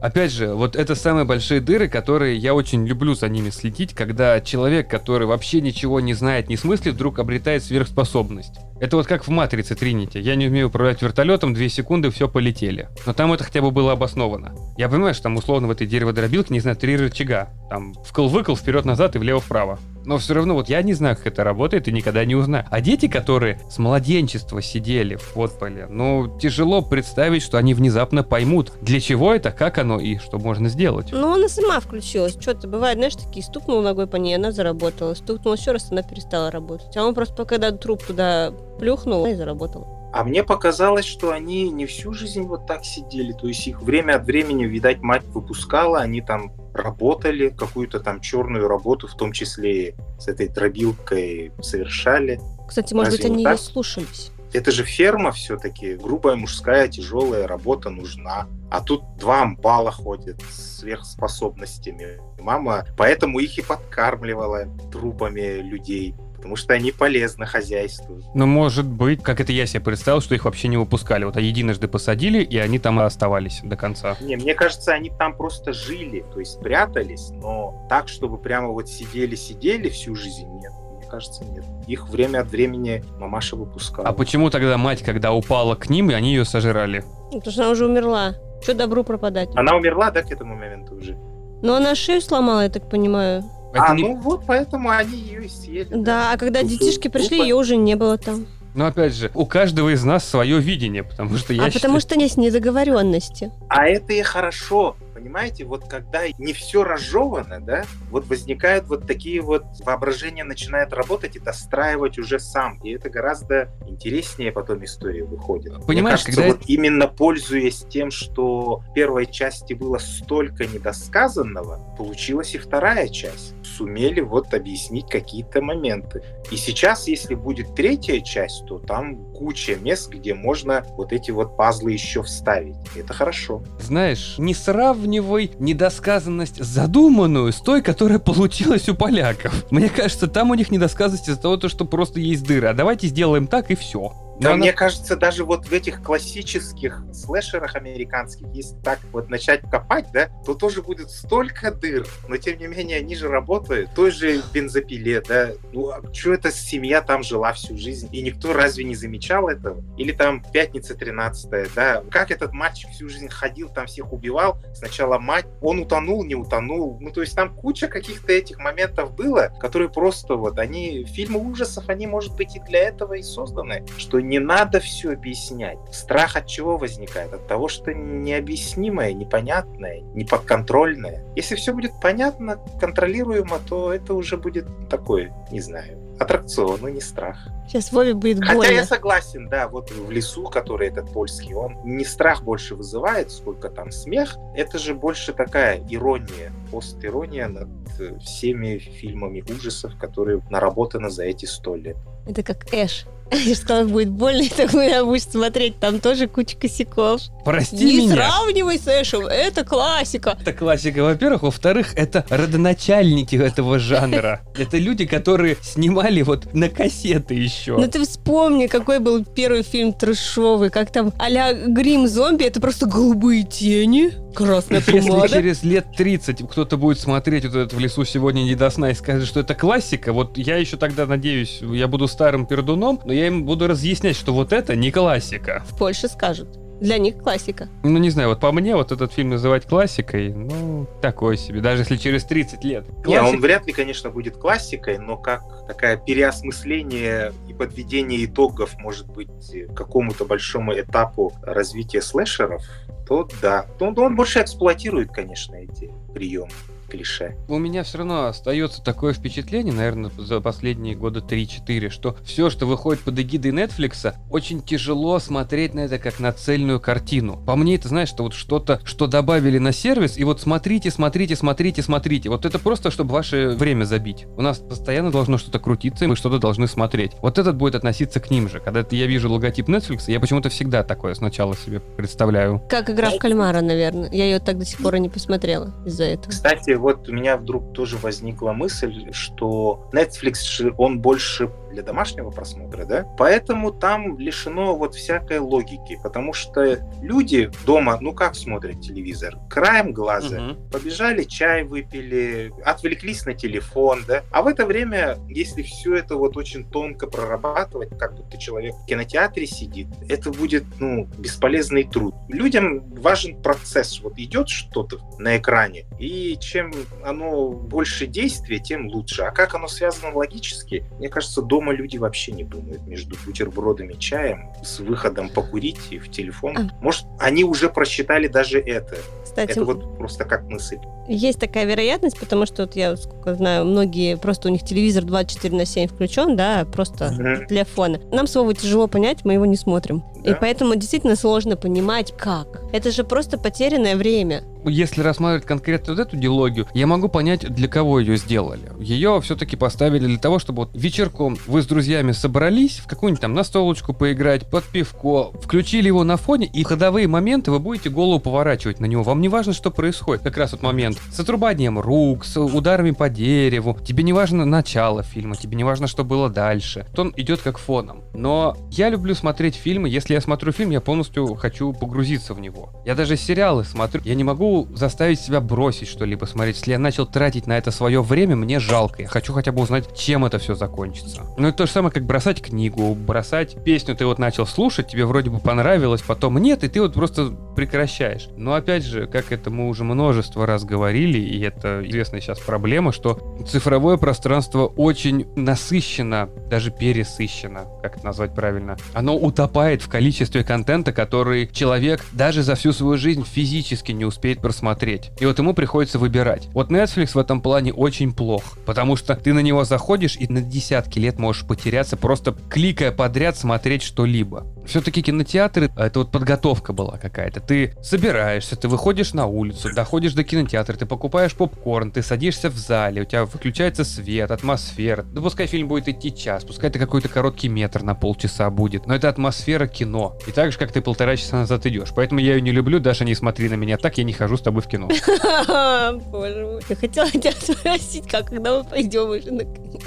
Speaker 1: Опять же, вот это самые большие дыры, которые я очень люблю за ними следить, когда человек, который вообще ничего не знает, не смыслит, вдруг обретает сверхспособность. Это вот как в «Матрице» Тринити. Я не умею управлять вертолетом, две секунды, все полетели. Но там это хотя бы было обосновано. Я понимаю, что там условно в этой дереводробилке, не знаю, три рычага. Там вкл-выкл, вперед-назад и влево-вправо. Но все равно вот я не знаю, как это работает и никогда не узнаю. А дети, которые с младенчества сидели в подполе, ну, тяжело представить, что они внезапно поймут, для чего это, как оно и что можно сделать.
Speaker 3: Ну, она сама включилась. Что-то бывает, знаешь, такие, стукнул ногой по ней, она заработала. Стукнул еще раз, она перестала работать. А он просто, когда труп туда плюхнул, и заработала.
Speaker 2: А мне показалось, что они не всю жизнь вот так сидели. То есть их время от времени, видать, мать выпускала, они там работали, какую-то там черную работу, в том числе с этой дробилкой совершали.
Speaker 3: Кстати, может Разве быть, они так? ее слушались?
Speaker 2: Это же ферма все-таки, грубая мужская тяжелая работа нужна. А тут два амбала ходят с сверхспособностями. Мама поэтому их и подкармливала трупами людей потому что они полезны хозяйству.
Speaker 1: Ну, может быть, как это я себе представил, что их вообще не выпускали. Вот а единожды посадили, и они там и оставались до конца.
Speaker 2: Не, мне кажется, они там просто жили, то есть прятались, но так, чтобы прямо вот сидели-сидели всю жизнь, нет кажется, нет. Их время от времени мамаша выпускала.
Speaker 1: А почему тогда мать, когда упала к ним, и они ее сожрали?
Speaker 3: Ну, потому что она уже умерла. Что добру пропадать?
Speaker 2: Она умерла, да, к этому моменту уже?
Speaker 3: Ну, она шею сломала, я так понимаю.
Speaker 2: Это а, не... ну вот поэтому они ее и съели.
Speaker 3: Да, да. а когда Тут детишки пришли, ее уже не было там.
Speaker 1: Но опять же, у каждого из нас свое видение, потому что я
Speaker 3: А считаю... потому что есть недоговоренности.
Speaker 2: А это и хорошо, понимаете, вот когда не все разжевано, да, вот возникают вот такие вот воображения начинает работать и достраивать уже сам, и это гораздо интереснее потом история выходит.
Speaker 1: Понимаешь,
Speaker 2: Мне кажется, когда... вот именно пользуясь тем, что в первой части было столько недосказанного, получилась и вторая часть. Сумели вот объяснить какие-то моменты. И сейчас, если будет третья часть, то там куча мест, где можно вот эти вот пазлы еще вставить. Это хорошо.
Speaker 1: Знаешь, не сравнивай недосказанность задуманную с той, которая получилась у поляков. Мне кажется, там у них недосказанность из-за того, что просто есть дыры. А давайте сделаем так и все.
Speaker 2: Она... мне кажется, даже вот в этих классических слэшерах американских, если так вот начать копать, да, то тоже будет столько дыр, но тем не менее они же работают. Той же бензопиле, да, ну, а что это семья там жила всю жизнь, и никто разве не замечал этого? Или там пятница 13 да, как этот мальчик всю жизнь ходил, там всех убивал, сначала мать, он утонул, не утонул, ну, то есть там куча каких-то этих моментов было, которые просто вот, они, фильмы ужасов, они, может быть, и для этого и созданы, что не надо все объяснять. Страх от чего возникает? От того, что необъяснимое, непонятное, неподконтрольное. Если все будет понятно, контролируемо, то это уже будет такое, не знаю, аттракцион, но не страх.
Speaker 3: Сейчас Вове будет больно.
Speaker 2: Хотя я согласен, да, вот в лесу, который этот польский, он не страх больше вызывает, сколько там смех. Это же больше такая ирония, постирония над э, всеми фильмами ужасов, которые наработаны за эти сто лет.
Speaker 3: Это как Эш я сказала, будет больно, и тогда будешь смотреть, там тоже куча косяков.
Speaker 1: Прости
Speaker 3: Не
Speaker 1: меня.
Speaker 3: сравнивай с Эшем, это классика.
Speaker 1: Это классика, во-первых. Во-вторых, это родоначальники этого жанра. Это люди, которые снимали вот на кассеты еще.
Speaker 3: Ну ты вспомни, какой был первый фильм трэшовый, как там а-ля Грим зомби, это просто голубые тени, красная помада.
Speaker 1: Если через лет 30 кто-то будет смотреть вот этот в лесу сегодня не до сна и скажет, что это классика, вот я еще тогда надеюсь, я буду старым пердуном, но я им буду разъяснять, что вот это не классика.
Speaker 3: В Польше скажут. Для них классика.
Speaker 1: Ну, не знаю, вот по мне вот этот фильм называть классикой, ну, такой себе, даже если через 30 лет.
Speaker 2: Классик... Не, он вряд ли, конечно, будет классикой, но как такая переосмысление и подведение итогов, может быть, к какому-то большому этапу развития слэшеров, то да. То он, он больше эксплуатирует, конечно, эти приемы. Клише.
Speaker 1: У меня все равно остается такое впечатление, наверное, за последние года 3-4, что все, что выходит под эгидой Netflix, очень тяжело смотреть на это как на цельную картину. По мне это, знаешь, что вот что-то, что добавили на сервис, и вот смотрите, смотрите, смотрите, смотрите. Вот это просто, чтобы ваше время забить. У нас постоянно должно что-то крутиться, и мы что-то должны смотреть. Вот этот будет относиться к ним же. Когда я вижу логотип Netflix, я почему-то всегда такое сначала себе представляю.
Speaker 3: Как игра в кальмара, наверное. Я ее так до сих пор и не посмотрела из-за этого.
Speaker 2: Кстати, вот у меня вдруг тоже возникла мысль, что Netflix, он больше для домашнего просмотра, да, поэтому там лишено вот всякой логики, потому что люди дома, ну как смотрят телевизор? Краем глаза. Угу. Побежали, чай выпили, отвлеклись на телефон, да, а в это время, если все это вот очень тонко прорабатывать, как будто человек в кинотеатре сидит, это будет, ну, бесполезный труд. Людям важен процесс, вот идет что-то на экране, и чем оно больше действия, тем лучше. А как оно связано логически, мне кажется, дома дома люди вообще не думают между бутербродами, чаем, с выходом покурить и в телефон. А. Может, они уже просчитали даже это. Кстати, это вот просто как мысль.
Speaker 3: Есть такая вероятность, потому что вот я, сколько знаю, многие просто у них телевизор 24 на 7 включен, да, просто угу. для фона. Нам своего тяжело понять, мы его не смотрим. Да? И поэтому действительно сложно понимать, как. Это же просто потерянное время
Speaker 1: если рассматривать конкретно вот эту диалогию, я могу понять, для кого ее сделали. Ее все-таки поставили для того, чтобы вот вечерком вы с друзьями собрались в какую-нибудь там настолочку поиграть, под пивко, включили его на фоне, и ходовые моменты вы будете голову поворачивать на него. Вам не важно, что происходит. Как раз вот момент с отрубанием рук, с ударами по дереву. Тебе не важно начало фильма, тебе не важно, что было дальше. То он идет как фоном. Но я люблю смотреть фильмы. Если я смотрю фильм, я полностью хочу погрузиться в него. Я даже сериалы смотрю. Я не могу заставить себя бросить что-либо смотреть. Если я начал тратить на это свое время, мне жалко. Я хочу хотя бы узнать, чем это все закончится. Ну, это то же самое, как бросать книгу, бросать песню ты вот начал слушать, тебе вроде бы понравилось, потом нет, и ты вот просто прекращаешь. Но опять же, как это мы уже множество раз говорили, и это известная сейчас проблема, что цифровое пространство очень насыщено, даже пересыщено, как это назвать правильно. Оно утопает в количестве контента, который человек даже за всю свою жизнь физически не успеет просмотреть. И вот ему приходится выбирать. Вот Netflix в этом плане очень плох, потому что ты на него заходишь и на десятки лет можешь потеряться, просто кликая подряд смотреть что-либо. Все-таки кинотеатры, а это вот подготовка была какая-то. Ты собираешься, ты выходишь на улицу, доходишь до кинотеатра, ты покупаешь попкорн, ты садишься в зале, у тебя выключается свет, атмосфера. Да пускай фильм будет идти час, пускай это какой-то короткий метр на полчаса будет, но это атмосфера кино. И так же, как ты полтора часа назад идешь. Поэтому я ее не люблю, Даша, не смотри на меня так, я не хожу с тобой в кино.
Speaker 3: Боже мой. Я хотела тебя спросить, как, когда мы пойдем уже наконец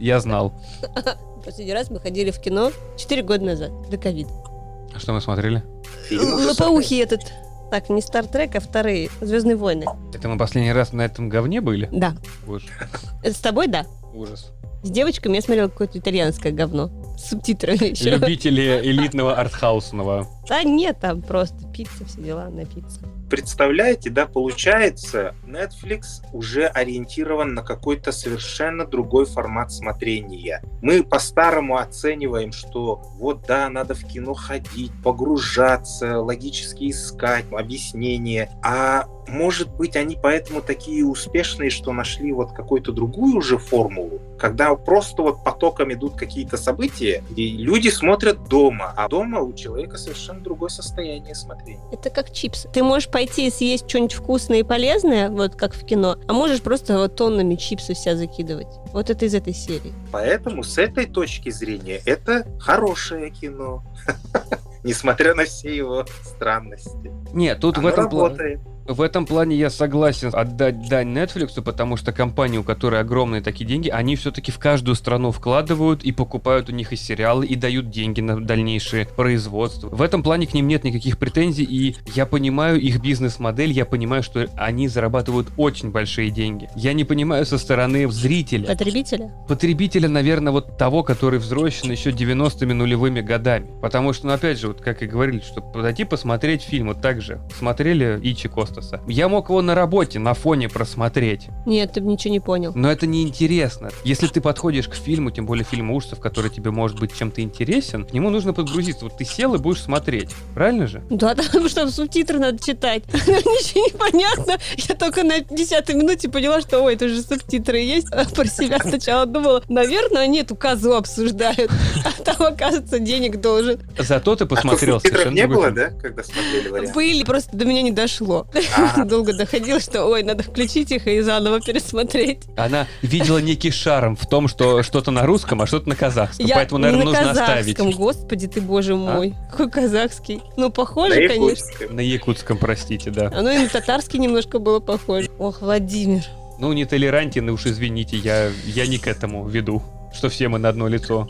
Speaker 1: Я знал.
Speaker 3: Последний раз мы ходили в кино 4 года назад, до ковида.
Speaker 1: А что мы смотрели?
Speaker 3: Лопоухий этот. Так, не Стартрек, а вторые. Звездные войны.
Speaker 1: Это мы последний раз на этом говне были?
Speaker 3: Да. Боже. С тобой, да.
Speaker 1: Ужас.
Speaker 3: С девочками я смотрела какое-то итальянское говно. Субтитрами еще.
Speaker 1: Любители элитного артхаусного.
Speaker 3: Да нет, там просто пицца, все дела на пиццу
Speaker 2: представляете, да, получается, Netflix уже ориентирован на какой-то совершенно другой формат смотрения. Мы по-старому оцениваем, что вот да, надо в кино ходить, погружаться, логически искать объяснения, а может быть, они поэтому такие успешные, что нашли вот какую-то другую уже формулу, когда просто вот потоком идут какие-то события, и люди смотрят дома, а дома у человека совершенно другое состояние смотрения.
Speaker 3: Это как чипсы. Ты можешь пойти и съесть что-нибудь вкусное и полезное, вот как в кино, а можешь просто вот тоннами чипсы вся закидывать. Вот это из этой серии.
Speaker 2: Поэтому с этой точки зрения это хорошее кино. Несмотря на все его странности.
Speaker 1: Нет, тут в этом плане в этом плане я согласен отдать дань Netflix, потому что компании, у которой огромные такие деньги, они все-таки в каждую страну вкладывают и покупают у них и сериалы, и дают деньги на дальнейшее производство. В этом плане к ним нет никаких претензий, и я понимаю их бизнес-модель, я понимаю, что они зарабатывают очень большие деньги. Я не понимаю со стороны зрителя.
Speaker 3: Потребителя?
Speaker 1: Потребителя, наверное, вот того, который взросшен еще 90-ми нулевыми годами. Потому что, ну, опять же, вот как и говорили, что подойти посмотреть фильм, вот так же. Смотрели Ичи Кост Костаса. Я мог его на работе, на фоне просмотреть.
Speaker 3: Нет, ты ничего не понял.
Speaker 1: Но это неинтересно. Если ты подходишь к фильму, тем более фильму ужасов, который тебе может быть чем-то интересен, к нему нужно подгрузиться. Вот ты сел и будешь смотреть. Правильно же?
Speaker 3: Да, потому что субтитры надо читать. Ничего не понятно. Я только на десятой минуте поняла, что ой, это же субтитры есть. А про себя сначала думала, наверное, они эту козу обсуждают. А там, оказывается, денег должен.
Speaker 1: Зато ты посмотрел
Speaker 2: а совершенно не было, да, когда смотрели вариант?
Speaker 3: Были, просто до меня не дошло.
Speaker 2: А.
Speaker 3: Долго доходило, что ой, надо включить их и заново пересмотреть.
Speaker 1: Она видела некий шарм в том, что что-то на русском, а что-то на казахском.
Speaker 3: Я
Speaker 1: Поэтому, наверное,
Speaker 3: на
Speaker 1: нужно оставить.
Speaker 3: казахском, господи ты, боже мой. Какой казахский. Ну,
Speaker 2: На
Speaker 3: похоже, конечно.
Speaker 2: якутском.
Speaker 1: На якутском, простите, да.
Speaker 3: Оно и на татарский немножко было похоже. Ох, Владимир.
Speaker 1: Ну, не толерантен, и уж извините, я, я не к этому веду что все мы на одно лицо.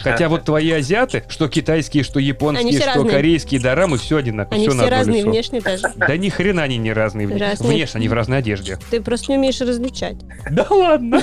Speaker 1: Хотя вот твои азиаты, что китайские, что японские, что
Speaker 3: разные.
Speaker 1: корейские дорамы, все одинаково,
Speaker 3: Они
Speaker 1: все на
Speaker 3: все
Speaker 1: одно
Speaker 3: разные
Speaker 1: лицо.
Speaker 3: внешне даже.
Speaker 1: Да ни хрена они не разные.
Speaker 3: Разные.
Speaker 1: Внешне они в разной одежде.
Speaker 3: Ты просто не умеешь различать.
Speaker 1: Да ладно.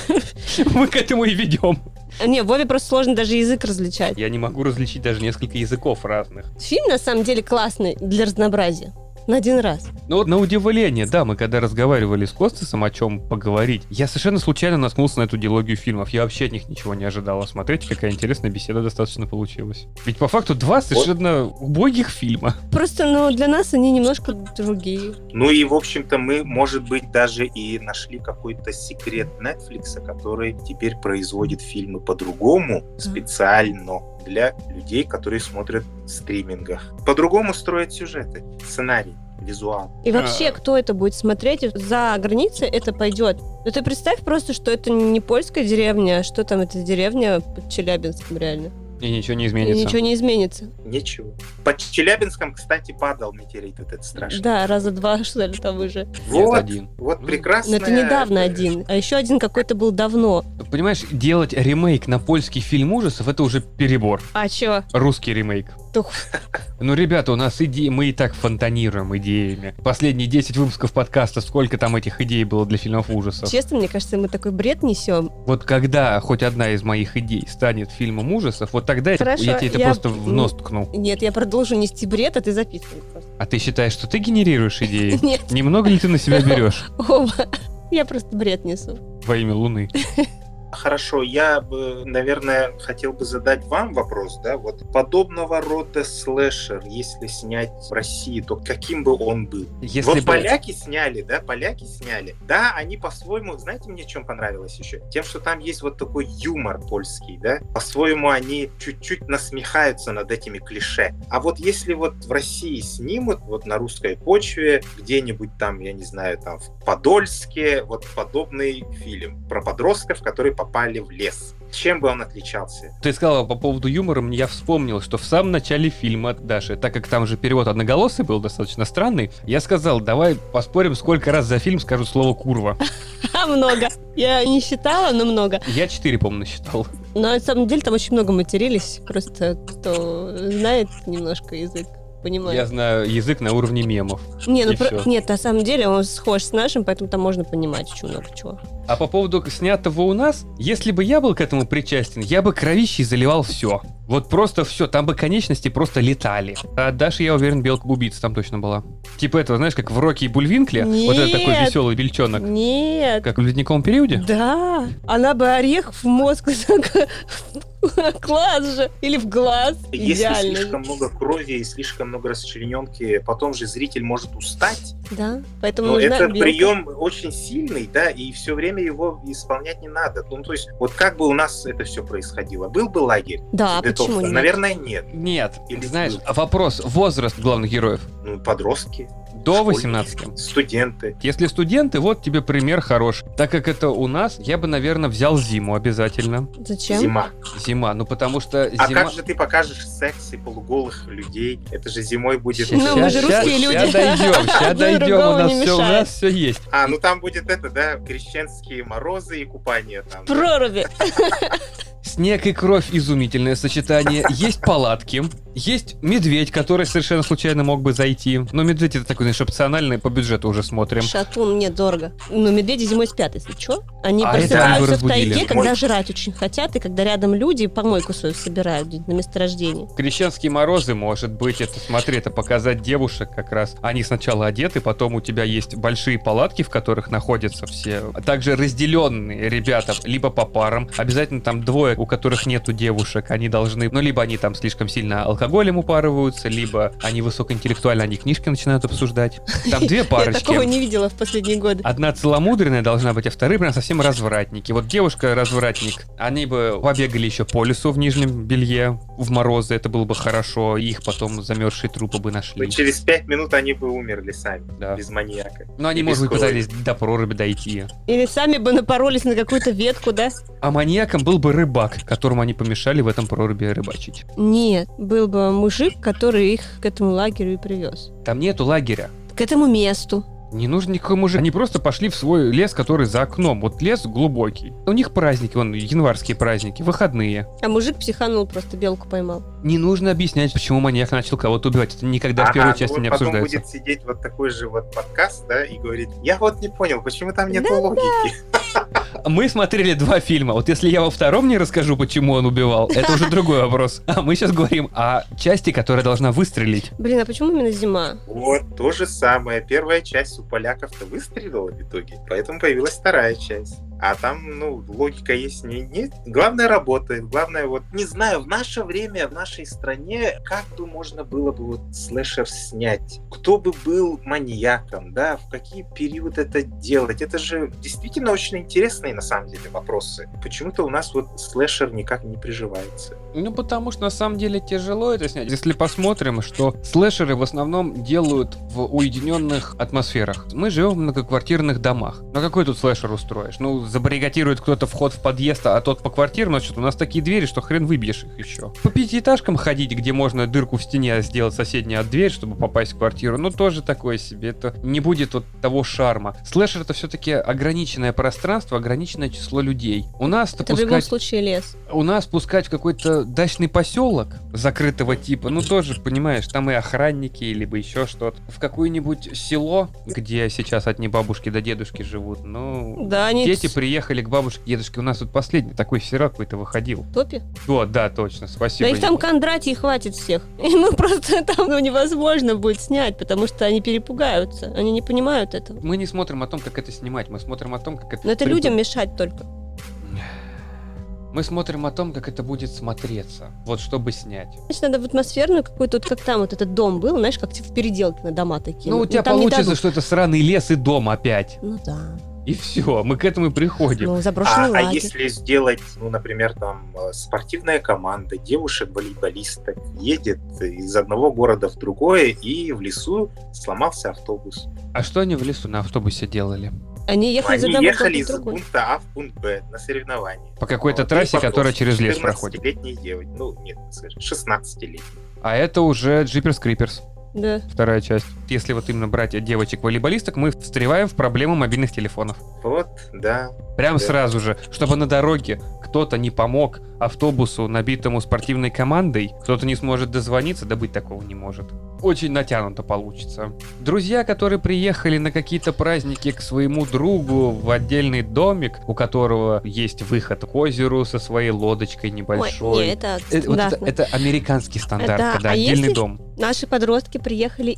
Speaker 1: Мы к этому и ведем.
Speaker 3: Не, Вове просто сложно даже язык различать.
Speaker 1: Я не могу различить даже несколько языков разных.
Speaker 3: Фильм на самом деле классный для разнообразия. На один раз.
Speaker 1: Ну вот на удивление, да, мы когда разговаривали с Костасом о чем поговорить, я совершенно случайно наткнулся на эту диалогию фильмов. Я вообще от них ничего не ожидал. А Смотрите, какая интересная беседа достаточно получилась. Ведь по факту два совершенно убогих фильма.
Speaker 3: Просто, ну, для нас они немножко другие.
Speaker 2: Ну и, в общем-то, мы, может быть, даже и нашли какой-то секрет Netflix, который теперь производит фильмы по-другому, специально для людей, которые смотрят в стримингах. По-другому строят сюжеты, сценарий, визуал.
Speaker 3: И вообще,
Speaker 1: А.
Speaker 3: кто это будет смотреть, за границей это пойдет. Ну ты представь просто, что это не польская деревня, а что там это деревня под Челябинском реально.
Speaker 1: И ничего не
Speaker 3: И
Speaker 1: изменится.
Speaker 3: ничего не изменится.
Speaker 2: Ничего. Под Челябинском, кстати, падал метеорит этот страшный.
Speaker 3: Да, раза два, что ли, там уже.
Speaker 1: Нет,
Speaker 2: Вот,
Speaker 1: один.
Speaker 2: вот
Speaker 1: Ну,
Speaker 2: прекрасно.
Speaker 3: Но это недавно один. А еще один какой-то был давно.
Speaker 1: Понимаешь, делать ремейк на польский фильм ужасов это уже перебор.
Speaker 3: А чё?
Speaker 1: Русский ремейк.
Speaker 3: Тух.
Speaker 1: Ну, ребята, у нас идеи, мы и так фонтанируем идеями. Последние 10 выпусков подкаста, сколько там этих идей было для фильмов ужасов?
Speaker 3: Честно, мне кажется, мы такой бред несем.
Speaker 1: Вот когда хоть одна из моих идей станет фильмом ужасов, вот тогда
Speaker 3: Хорошо,
Speaker 1: я тебе это
Speaker 3: я-
Speaker 1: просто в нос ткну.
Speaker 3: Нет, я продолжу нести бред, а ты записывай просто.
Speaker 1: А ты считаешь, что ты генерируешь идеи?
Speaker 3: Нет,
Speaker 1: Немного ли ты на себя берешь.
Speaker 3: Я просто бред несу.
Speaker 1: во имя Луны?
Speaker 2: Хорошо, я бы, наверное, хотел бы задать вам вопрос, да, вот подобного рода слэшер, если снять в России, то каким бы он был?
Speaker 1: Если
Speaker 2: вот
Speaker 1: бы-
Speaker 2: поляки сняли, да, поляки сняли. Да, они по-своему, знаете, мне чем понравилось еще? Тем, что там есть вот такой юмор польский, да. По-своему они чуть-чуть насмехаются над этими клише. А вот если вот в России снимут, вот на русской почве, где-нибудь там, я не знаю, там в Подольске, вот подобный фильм про подростков, которые попали в лес. Чем бы он отличался?
Speaker 1: Ты сказала по поводу юмора, мне я вспомнил, что в самом начале фильма Даши, так как там же перевод одноголосый был достаточно странный, я сказал, давай поспорим, сколько раз за фильм скажут слово «курва».
Speaker 3: Много. Я не считала, но много.
Speaker 1: Я четыре, по-моему, насчитал.
Speaker 3: Но на самом деле там очень много матерились. Просто кто знает немножко язык, понимает.
Speaker 1: Я знаю язык на уровне мемов.
Speaker 3: Не, ну про- нет, на самом деле он схож с нашим, поэтому там можно понимать очень много чего.
Speaker 1: А по поводу снятого у нас, если бы я был к этому причастен, я бы кровищей заливал все. Вот просто все, там бы конечности просто летали. А Даша, я уверен, белка убийца там точно была. Типа этого, знаешь, как в Роке и Бульвинкле, вот этот такой
Speaker 3: Нет.
Speaker 1: веселый бельчонок.
Speaker 3: Нет.
Speaker 1: Как в ледниковом периоде?
Speaker 3: Да, она бы орех в мозг класс же или в глаз.
Speaker 2: Если
Speaker 3: Идеально.
Speaker 2: слишком много крови и слишком много расчлененки, потом же зритель может устать.
Speaker 3: Да, поэтому
Speaker 2: Но
Speaker 3: нужна
Speaker 2: это
Speaker 3: белка.
Speaker 2: прием очень сильный, да, и все время его исполнять не надо. Ну, то есть, вот как бы у нас это все происходило? Был бы лагерь?
Speaker 3: Да,
Speaker 2: Детовка?
Speaker 3: почему нет?
Speaker 2: Наверное, нет.
Speaker 1: Нет,
Speaker 2: Или
Speaker 1: знаешь,
Speaker 2: был.
Speaker 1: вопрос, возраст главных героев.
Speaker 2: Ну, подростки,
Speaker 1: До
Speaker 2: Школьники.
Speaker 1: 18.
Speaker 2: студенты.
Speaker 1: Если студенты, вот тебе пример хороший. Так как это у нас, я бы, наверное, взял зиму обязательно.
Speaker 3: Зачем?
Speaker 2: Зима.
Speaker 1: Зима, ну потому что
Speaker 2: А
Speaker 1: зима...
Speaker 2: как же ты покажешь секс и полуголых людей? Это же зимой будет...
Speaker 3: Ну, мы же русские люди.
Speaker 1: Сейчас дойдем, сейчас дойдем, у нас все, у нас все есть.
Speaker 2: А, ну там будет это, да, крещенские морозы и купание там. да?
Speaker 3: Проруби.
Speaker 1: Снег и кровь – изумительное сочетание. Есть палатки, есть медведь, который совершенно случайно мог бы зайти. Но медведь это такой, знаешь, опциональный, по бюджету уже смотрим.
Speaker 3: Шатун мне дорого. Но медведи зимой спят, если что. Они а просыпаются в тайге, когда жрать очень хотят, и когда рядом люди помойку свою собирают на месторождении.
Speaker 1: Крещенские морозы, может быть, это, смотри, это показать девушек как раз. Они сначала одеты, потом у тебя есть большие палатки, в которых находятся все. А также разделенные ребята, либо по парам. Обязательно там двое, у которых нету девушек, они должны, ну, либо они там слишком сильно алкоголем упарываются, либо они высокоинтеллектуально, они книжки начинают обсуждать. Там две парочки.
Speaker 3: Я такого не видела в последние годы.
Speaker 1: Одна целомудренная должна быть, а вторые прям совсем развратники. Вот девушка-развратник, они бы побегали еще по лесу в нижнем белье в морозы, это было бы хорошо, их потом замерзшие трупы бы нашли.
Speaker 2: Но через пять минут они бы умерли сами, да. без маньяка.
Speaker 1: Но они, может быть, пытались до проруби дойти.
Speaker 3: Или сами бы напоролись на какую-то ветку, да?
Speaker 1: А маньяком был бы рыбак, которому они помешали в этом проруби рыбачить.
Speaker 3: Нет, был бы мужик, который их к этому лагерю и привез.
Speaker 1: Там нету лагеря.
Speaker 3: К этому месту.
Speaker 1: Не нужен никакой мужик. Они просто пошли в свой лес, который за окном. Вот лес глубокий. У них праздники, вон, январские праздники, выходные.
Speaker 3: А мужик психанул, просто белку поймал.
Speaker 1: Не нужно объяснять, почему маньяк начал кого-то убивать. Это никогда ага, в первой части ну, не обсуждается.
Speaker 2: потом будет сидеть вот такой же вот подкаст, да, и говорить, я вот не понял, почему там нет да, логики.
Speaker 1: Мы смотрели два фильма. Вот если я во втором не расскажу, почему он убивал, это уже другой вопрос. А мы сейчас говорим о части, которая должна выстрелить.
Speaker 3: Блин, а почему именно зима?
Speaker 2: Вот, то же самое. Первая часть у поляков-то выстрелила в итоге, поэтому появилась вторая часть. А там, ну, логика есть не, не. Главное работает. Главное, вот, не знаю, в наше время, в нашей стране, как бы можно было бы вот слэшер снять? Кто бы был маньяком, да? В какие период это делать? Это же действительно очень интересные, на самом деле, вопросы. Почему-то у нас вот слэшер никак не приживается.
Speaker 1: Ну, потому что на самом деле тяжело это снять. Если посмотрим, что слэшеры в основном делают в уединенных атмосферах. Мы живем в многоквартирных домах. На какой тут слэшер устроишь? Ну, забаррикадирует кто-то вход в подъезд, а тот по квартирам, значит, у нас такие двери, что хрен выбьешь их еще. По пятиэтажкам ходить, где можно дырку в стене сделать соседнюю от дверь, чтобы попасть в квартиру, ну, тоже такое себе. Это не будет вот того шарма. Слэшер это все-таки ограниченное пространство, ограниченное число людей. У нас
Speaker 3: это пускать... в любом случае лес.
Speaker 1: У нас пускать в какой-то дачный поселок закрытого типа, ну, тоже, понимаешь, там и охранники, либо еще что-то. В какое-нибудь село, где сейчас одни бабушки до дедушки живут, ну,
Speaker 3: да, они
Speaker 1: дети приехали к бабушке, дедушке. У нас тут последний такой сериал какой-то выходил.
Speaker 3: Топи?
Speaker 1: О, да, точно, спасибо.
Speaker 3: Да их там Кондратий хватит всех. И мы просто там ну, невозможно будет снять, потому что они перепугаются. Они не понимают этого.
Speaker 1: Мы не смотрим о том, как это снимать, мы смотрим о том, как это...
Speaker 3: Но это людям мешать только.
Speaker 1: Мы смотрим о том, как это будет смотреться, вот чтобы снять.
Speaker 3: Значит, надо в атмосферную какую-то, вот как там вот этот дом был, знаешь, как в переделке на дома такие.
Speaker 1: Ну, у ну, тебя получится, что это сраный лес и дом опять.
Speaker 3: Ну да.
Speaker 1: И все, мы к этому и приходим.
Speaker 3: Ну, заброшенный
Speaker 2: а, а если сделать, ну, например, там э, спортивная команда девушек-волейболисток едет из одного города в другое, и в лесу сломался автобус.
Speaker 1: А что они в лесу на автобусе делали?
Speaker 3: Они ехали,
Speaker 2: Они
Speaker 3: за
Speaker 2: ехали из пункта А в пункт Б на соревнования.
Speaker 1: По какой-то вот, трассе, которая через лес проходит.
Speaker 2: 14-летней девочки. Ну, нет, 16-летней.
Speaker 1: А это уже Джиперс Криперс.
Speaker 3: Да.
Speaker 1: Вторая часть. Если вот именно брать девочек-волейболисток, мы встреваем в проблему мобильных телефонов.
Speaker 2: Вот, да.
Speaker 1: Прям
Speaker 2: да.
Speaker 1: сразу же, чтобы на дороге кто-то не помог автобусу, набитому спортивной командой, кто-то не сможет дозвониться, да быть такого не может. Очень натянуто получится. Друзья, которые приехали на какие-то праздники к своему другу в отдельный домик, у которого есть выход к озеру со своей лодочкой небольшой. Ой,
Speaker 3: не, это,
Speaker 1: это, вот это, это американский стандарт, да. когда а отдельный
Speaker 3: если
Speaker 1: дом.
Speaker 3: Наши подростки приехали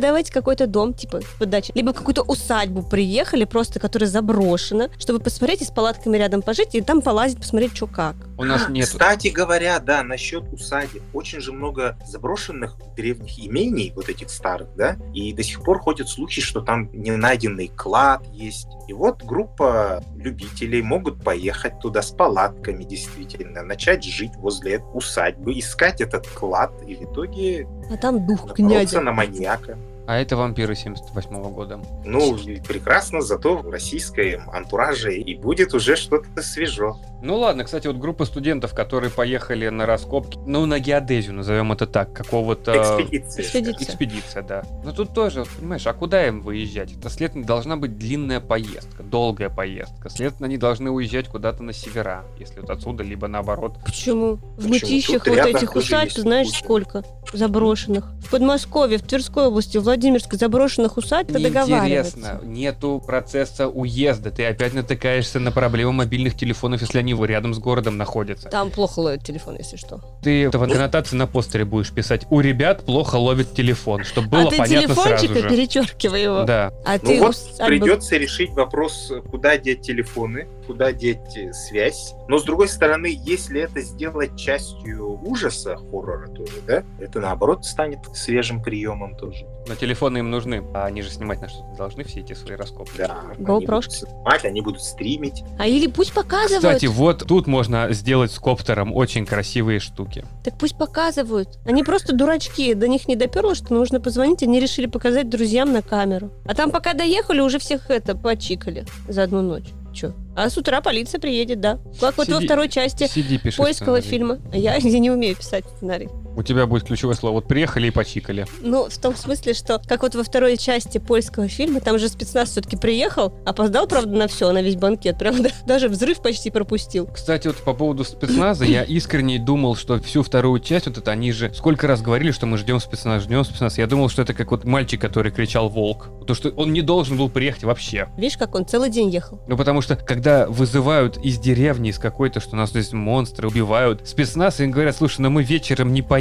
Speaker 3: исследовать какой-то дом, типа подачи, либо какую-то усадьбу приехали, просто которая заброшена, чтобы посмотреть и с палатками рядом пожить, и там полазить, посмотреть, что как.
Speaker 1: У нас нет.
Speaker 2: Кстати говоря, да, насчет усадеб. Очень же много заброшенных древних имений, вот этих старых, да, и до сих пор ходят слухи, что там не найденный клад есть. И вот группа любителей могут поехать туда с палатками, действительно, начать жить возле усадьбы, искать этот клад, и в итоге
Speaker 3: а там дух князя.
Speaker 2: на маньяка.
Speaker 1: А это вампиры 78 года.
Speaker 2: Ну, прекрасно, зато в российской антураже и будет уже что-то свежо.
Speaker 1: Ну ладно, кстати, вот группа студентов, которые поехали на раскопки, ну, на геодезию, назовем это так, какого-то...
Speaker 2: Экспедиция.
Speaker 3: Экспедиция.
Speaker 1: Экспедиция, да. Но тут тоже, понимаешь, а куда им выезжать? Это, следовательно, должна быть длинная поездка, долгая поездка. Следовательно, они должны уезжать куда-то на севера, если вот отсюда, либо наоборот.
Speaker 3: Почему? В
Speaker 2: Почему?
Speaker 3: мытищах вот этих усадьб, знаешь,
Speaker 2: куча.
Speaker 3: сколько заброшенных. В Подмосковье, в Тверской области, в Владимирской заброшенных усадьб договариваются.
Speaker 1: Неинтересно. Нету процесса уезда. Ты опять натыкаешься на проблему мобильных телефонов, если они рядом с городом находятся.
Speaker 3: Там плохо ловит телефон, если что.
Speaker 1: Ты в аннотации на постере будешь писать «У ребят плохо ловит телефон», чтобы было
Speaker 3: а ты
Speaker 1: понятно сразу
Speaker 3: телефончика
Speaker 1: же.
Speaker 3: перечеркивай его.
Speaker 1: Да.
Speaker 3: А
Speaker 2: Ну
Speaker 3: ты
Speaker 2: вот
Speaker 3: усадьбы-
Speaker 2: придется решить вопрос, куда деть телефоны, куда деть э, связь. Но с другой стороны, если это сделать частью ужаса, хоррора тоже, да, это наоборот станет свежим приемом тоже.
Speaker 1: Но телефоны им нужны. А они же снимать на что-то должны все эти свои раскопки.
Speaker 2: Да, они
Speaker 3: GoPro.
Speaker 2: будут снимать, они будут стримить.
Speaker 3: А или пусть показывают.
Speaker 1: Кстати, вот тут можно сделать с коптером очень красивые штуки.
Speaker 3: Так пусть показывают. Они просто дурачки. До них не доперло, что нужно позвонить. Они решили показать друзьям на камеру. А там пока доехали, уже всех это почикали за одну ночь. Че? А с утра полиция приедет, да. Как вот во второй части
Speaker 1: Сиди, пиши
Speaker 3: поискового
Speaker 1: сценарий.
Speaker 3: фильма. А я, я не умею писать сценарий.
Speaker 1: У тебя будет ключевое слово. Вот приехали и почикали.
Speaker 3: Ну, в том смысле, что как вот во второй части польского фильма, там же спецназ все-таки приехал, опоздал, правда, на все, на весь банкет. Прям да, даже взрыв почти пропустил.
Speaker 1: Кстати, вот по поводу спецназа, я искренне думал, что всю вторую часть, вот это они же сколько раз говорили, что мы ждем спецназ, ждем спецназ. Я думал, что это как вот мальчик, который кричал «Волк». То, что он не должен был приехать вообще.
Speaker 3: Видишь, как он целый день ехал.
Speaker 1: Ну, потому что, когда вызывают из деревни, из какой-то, что у нас здесь монстры убивают, спецназ, и им говорят, слушай, ну мы вечером не поедем.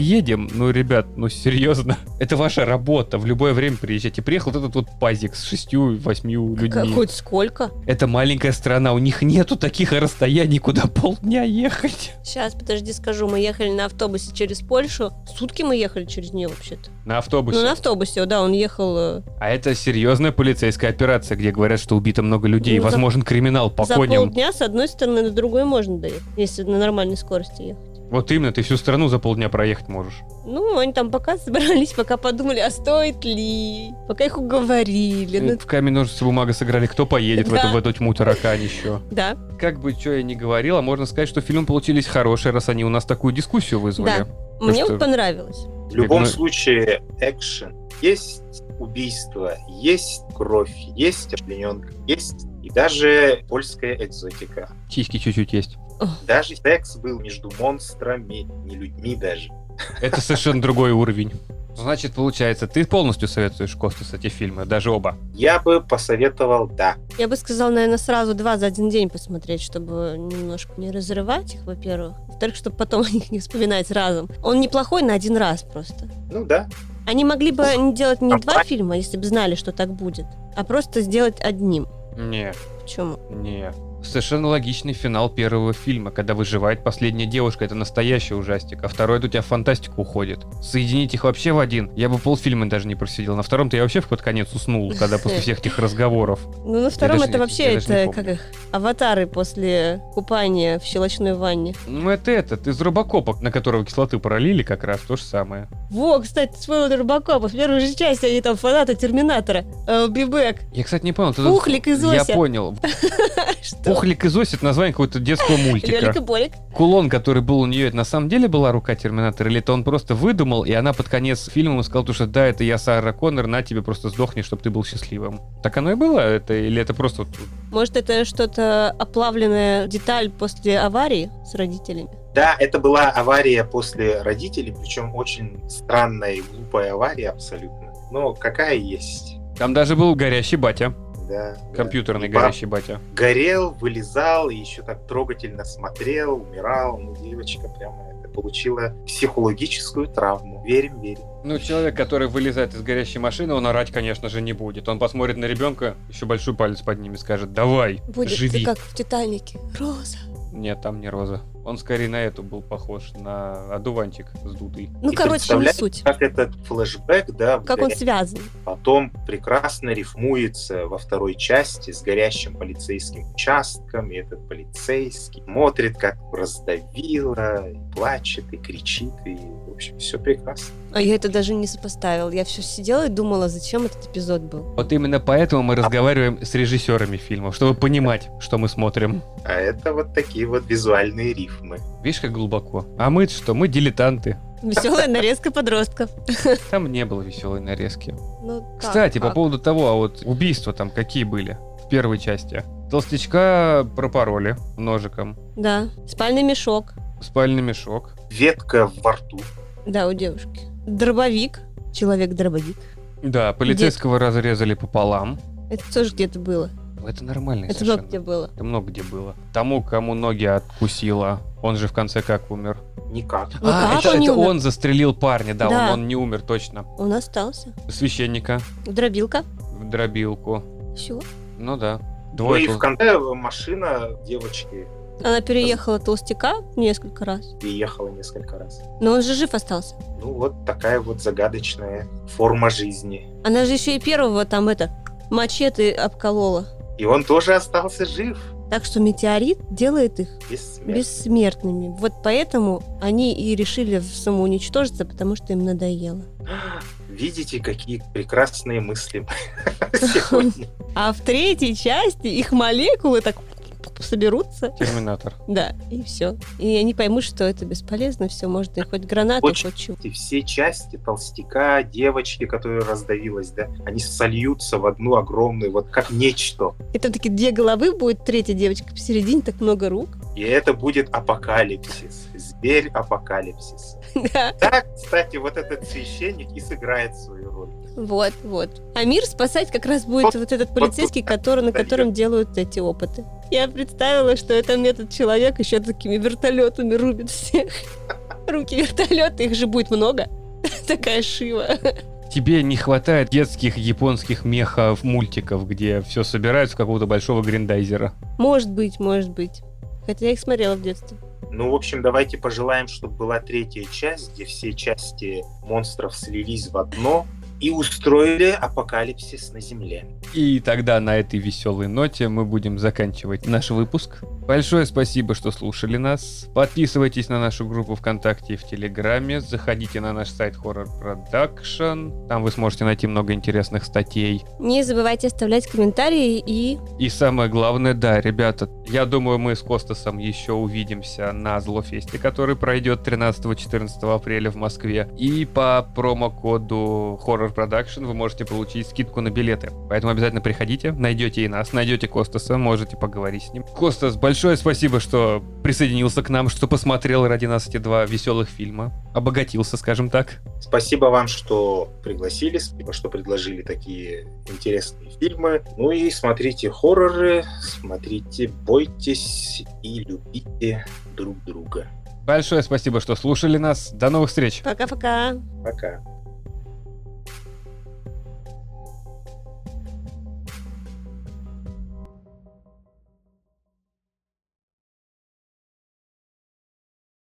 Speaker 1: Ну, ребят, ну серьезно. Это ваша работа. В любое время приезжайте. Приехал вот этот вот пазик с шестью-восьмью людьми.
Speaker 3: Как- Хоть сколько?
Speaker 1: Это маленькая страна, у них нету таких расстояний, куда полдня ехать.
Speaker 3: Сейчас, подожди, скажу. Мы ехали на автобусе через Польшу. Сутки мы ехали через нее вообще-то.
Speaker 1: На автобусе.
Speaker 3: Ну, на автобусе, да, он ехал... э,
Speaker 1: А это серьезная полицейская операция, где говорят, что убито много людей.
Speaker 3: Ну, за-
Speaker 1: Возможен криминал по
Speaker 3: За
Speaker 1: коням.
Speaker 3: полдня с одной стороны на другой можно доехать, если на нормальной скорости ехать.
Speaker 1: Вот именно, ты всю страну за полдня проехать можешь.
Speaker 3: Ну, они там пока собрались, пока подумали, а стоит ли, пока их уговорили. Ну,
Speaker 1: В камень, ножницы, бумага сыграли, кто поедет в,
Speaker 3: Да.
Speaker 1: эту, в эту тьму таракань еще.
Speaker 3: да,
Speaker 1: Как бы что я ни говорил, а можно сказать, что фильмы получились хорошие, раз они у нас такую дискуссию вызвали.
Speaker 3: мне
Speaker 1: что-
Speaker 3: вот понравилось.
Speaker 2: В любом
Speaker 1: думаю-
Speaker 2: случае, экшен. Есть убийство, есть кровь, есть плененка, есть и даже польская экзотика.
Speaker 1: Сиськи чуть-чуть есть.
Speaker 2: Даже секс был между монстрами, не людьми даже.
Speaker 1: Это совершенно другой уровень. Значит, получается, ты полностью советуешь Костас эти фильмы, даже оба.
Speaker 2: Я бы посоветовал, да.
Speaker 3: Я бы сказала, наверное, сразу два за один день посмотреть, чтобы немножко не разрывать их, во-первых. Во-вторых, чтобы потом о них не вспоминать разом. Он неплохой на один раз просто.
Speaker 2: Ну да.
Speaker 3: Они могли бы не делать не
Speaker 2: А
Speaker 3: два фильма, если бы знали, что так будет, а просто сделать одним.
Speaker 1: Не,
Speaker 3: Почему?
Speaker 1: не. Совершенно логичный финал первого фильма, когда выживает последняя девушка, это настоящий ужастик, а второй это у тебя в фантастику уходит. Соединить их вообще в один, я бы полфильма даже не просидел. На втором-то я вообще в под конец уснул, когда после всех этих разговоров.
Speaker 3: Ну, на втором это вообще,
Speaker 1: я
Speaker 3: это как их, аватары после купания в щелочной ванне.
Speaker 1: Ну это этот, из Робокопа, на которого кислоты пролили как раз, то же самое.
Speaker 3: Во, кстати, своего Рыбакопа. В первой же части они там фанаты Терминатора. Э, Бибек.
Speaker 1: Я, кстати, не понял.
Speaker 3: Пухлик и
Speaker 1: Я
Speaker 3: Зося.
Speaker 1: понял.
Speaker 3: Что?
Speaker 1: Пухлик и это название какого-то детского мультика.
Speaker 3: Лёлик и Болик.
Speaker 1: Кулон, который был у нее, это на самом деле была рука Терминатора, или это он просто выдумал, и она под конец фильма ему сказала, что да, это я Сара Коннор, на тебе просто сдохни, чтобы ты был счастливым. Так оно и было? Это, или это просто... вот-
Speaker 3: Может, это что-то оплавленная деталь после аварии с родителями?
Speaker 2: Да, это была авария после родителей, причем очень странная и глупая авария абсолютно. Но какая есть.
Speaker 1: Там даже был горящий батя,
Speaker 2: Да, да.
Speaker 1: компьютерный
Speaker 2: пап
Speaker 1: горящий батя.
Speaker 2: Горел, вылезал и еще так трогательно смотрел, умирал. Ну, девочка прямо это получила психологическую травму. Верим, верим.
Speaker 1: Ну, человек, который вылезает из горящей машины, он орать, конечно же, не будет. Он посмотрит на ребенка, еще большой палец поднимет, скажет, давай,
Speaker 3: Будет
Speaker 1: живи.
Speaker 3: как в Титанике. Роза.
Speaker 1: Нет, там не роза. Он скорее на эту был похож, на одуванчик сдутый.
Speaker 3: Ну,
Speaker 2: И
Speaker 3: короче, не суть.
Speaker 2: Как этот флешбэк, да,
Speaker 3: Как он связан.
Speaker 2: потом прекрасно рифмуется во второй части с горящим полицейским участком, и этот полицейский смотрит, как раздавило, и плачет, и кричит, и, в общем, все прекрасно.
Speaker 3: А я это даже не сопоставил. Я все сидела и думала, зачем этот эпизод был.
Speaker 1: Вот именно поэтому мы разговариваем с режиссерами фильмов, чтобы понимать, что мы смотрим.
Speaker 2: А это вот такие вот визуальные рифмы.
Speaker 1: Видишь, как глубоко. А мы что? Мы дилетанты.
Speaker 3: Веселая нарезка подростков.
Speaker 1: Там не было веселой нарезки.
Speaker 3: Ну, как,
Speaker 1: Кстати, по
Speaker 3: как?
Speaker 1: поводу того, а вот убийства там какие были в первой части? Толстячка пропороли ножиком.
Speaker 3: Да. Спальный мешок.
Speaker 1: Спальный мешок.
Speaker 2: Ветка во рту.
Speaker 3: Да, у девушки. Дробовик. Человек-дробовик.
Speaker 1: Да, полицейского разрезали пополам.
Speaker 3: Это тоже где-то было.
Speaker 1: Это нормально
Speaker 3: Это
Speaker 1: совершенно.
Speaker 3: много где было.
Speaker 1: Это много где было. Тому, кому ноги откусила, он же в конце как умер?
Speaker 2: Никак.
Speaker 3: Ну
Speaker 1: а,
Speaker 3: как
Speaker 1: это,
Speaker 3: он не
Speaker 1: это
Speaker 3: умер?
Speaker 1: он застрелил парня, да,
Speaker 3: Да.
Speaker 1: Он, он не умер точно.
Speaker 3: Он остался.
Speaker 1: Священника
Speaker 3: Дробилка.
Speaker 1: в дробилку.
Speaker 3: Все.
Speaker 1: Ну да.
Speaker 2: Ну
Speaker 1: Двое
Speaker 2: и в конце машина девочки
Speaker 3: Она переехала толстяка несколько раз.
Speaker 2: переехала несколько раз.
Speaker 3: Но он же жив остался.
Speaker 2: Ну вот такая вот загадочная форма жизни.
Speaker 3: Она же еще и первого там это мачете обколола.
Speaker 2: И он тоже остался жив.
Speaker 3: Так что метеорит делает их
Speaker 2: Бессмертный.
Speaker 3: бессмертными. Вот поэтому они и решили самоуничтожиться, потому что им надоело.
Speaker 2: Видите, какие прекрасные мысли сегодня.
Speaker 3: А в третьей части их молекулы так соберутся,
Speaker 1: Терминатор.
Speaker 3: да, и все. И они поймут, что это бесполезно, все, можно и хоть гранату,
Speaker 2: Очень.
Speaker 3: хоть чего.
Speaker 2: И все части толстяка, девочки, которая раздавилась, да, они сольются в одну огромную, вот как нечто.
Speaker 3: И там такие две головы будет, третья девочка посередине, так много рук.
Speaker 2: И это будет апокалипсис. Зверь апокалипсис.
Speaker 3: Да.
Speaker 2: Да, кстати, вот этот священник и сыграет свою.
Speaker 3: Вот, вот. А мир спасать как раз будет вот этот полицейский, который, на котором делают эти опыты. Я представила, что это метод человек еще такими вертолетами рубит всех. Руки вертолета, их же будет много. Такая шива.
Speaker 1: Тебе не хватает детских японских мехов мультиков, где все собирают в какого-то большого гриндайзера.
Speaker 3: Может быть, может быть. Хотя я их смотрела в детстве.
Speaker 2: Ну, в общем, давайте пожелаем, чтобы была третья часть, где все части монстров слились в одно и устроили апокалипсис на Земле.
Speaker 1: И тогда на этой веселой ноте мы будем заканчивать наш выпуск. Большое спасибо, что слушали нас. Подписывайтесь на нашу группу ВКонтакте и в Телеграме. Заходите на наш сайт Horror Production. Там вы сможете найти много интересных статей.
Speaker 3: Не забывайте оставлять комментарии и...
Speaker 1: И самое главное, да, ребята, я думаю, мы с Костасом еще увидимся на Злофесте, который пройдет 13-14 апреля в Москве. И по промокоду Horror Production вы можете получить скидку на билеты. Поэтому обязательно приходите, найдете и нас, найдете Костаса, можете поговорить с ним. Костас, большое спасибо, что присоединился к нам, что посмотрел ради нас эти два веселых фильма. Обогатился, скажем так.
Speaker 2: Спасибо вам, что пригласили, спасибо, что предложили такие интересные фильмы. Ну и смотрите хорроры, смотрите, бойтесь и любите друг друга.
Speaker 1: Большое спасибо, что слушали нас. До новых встреч!
Speaker 3: Пока-пока.
Speaker 2: Пока.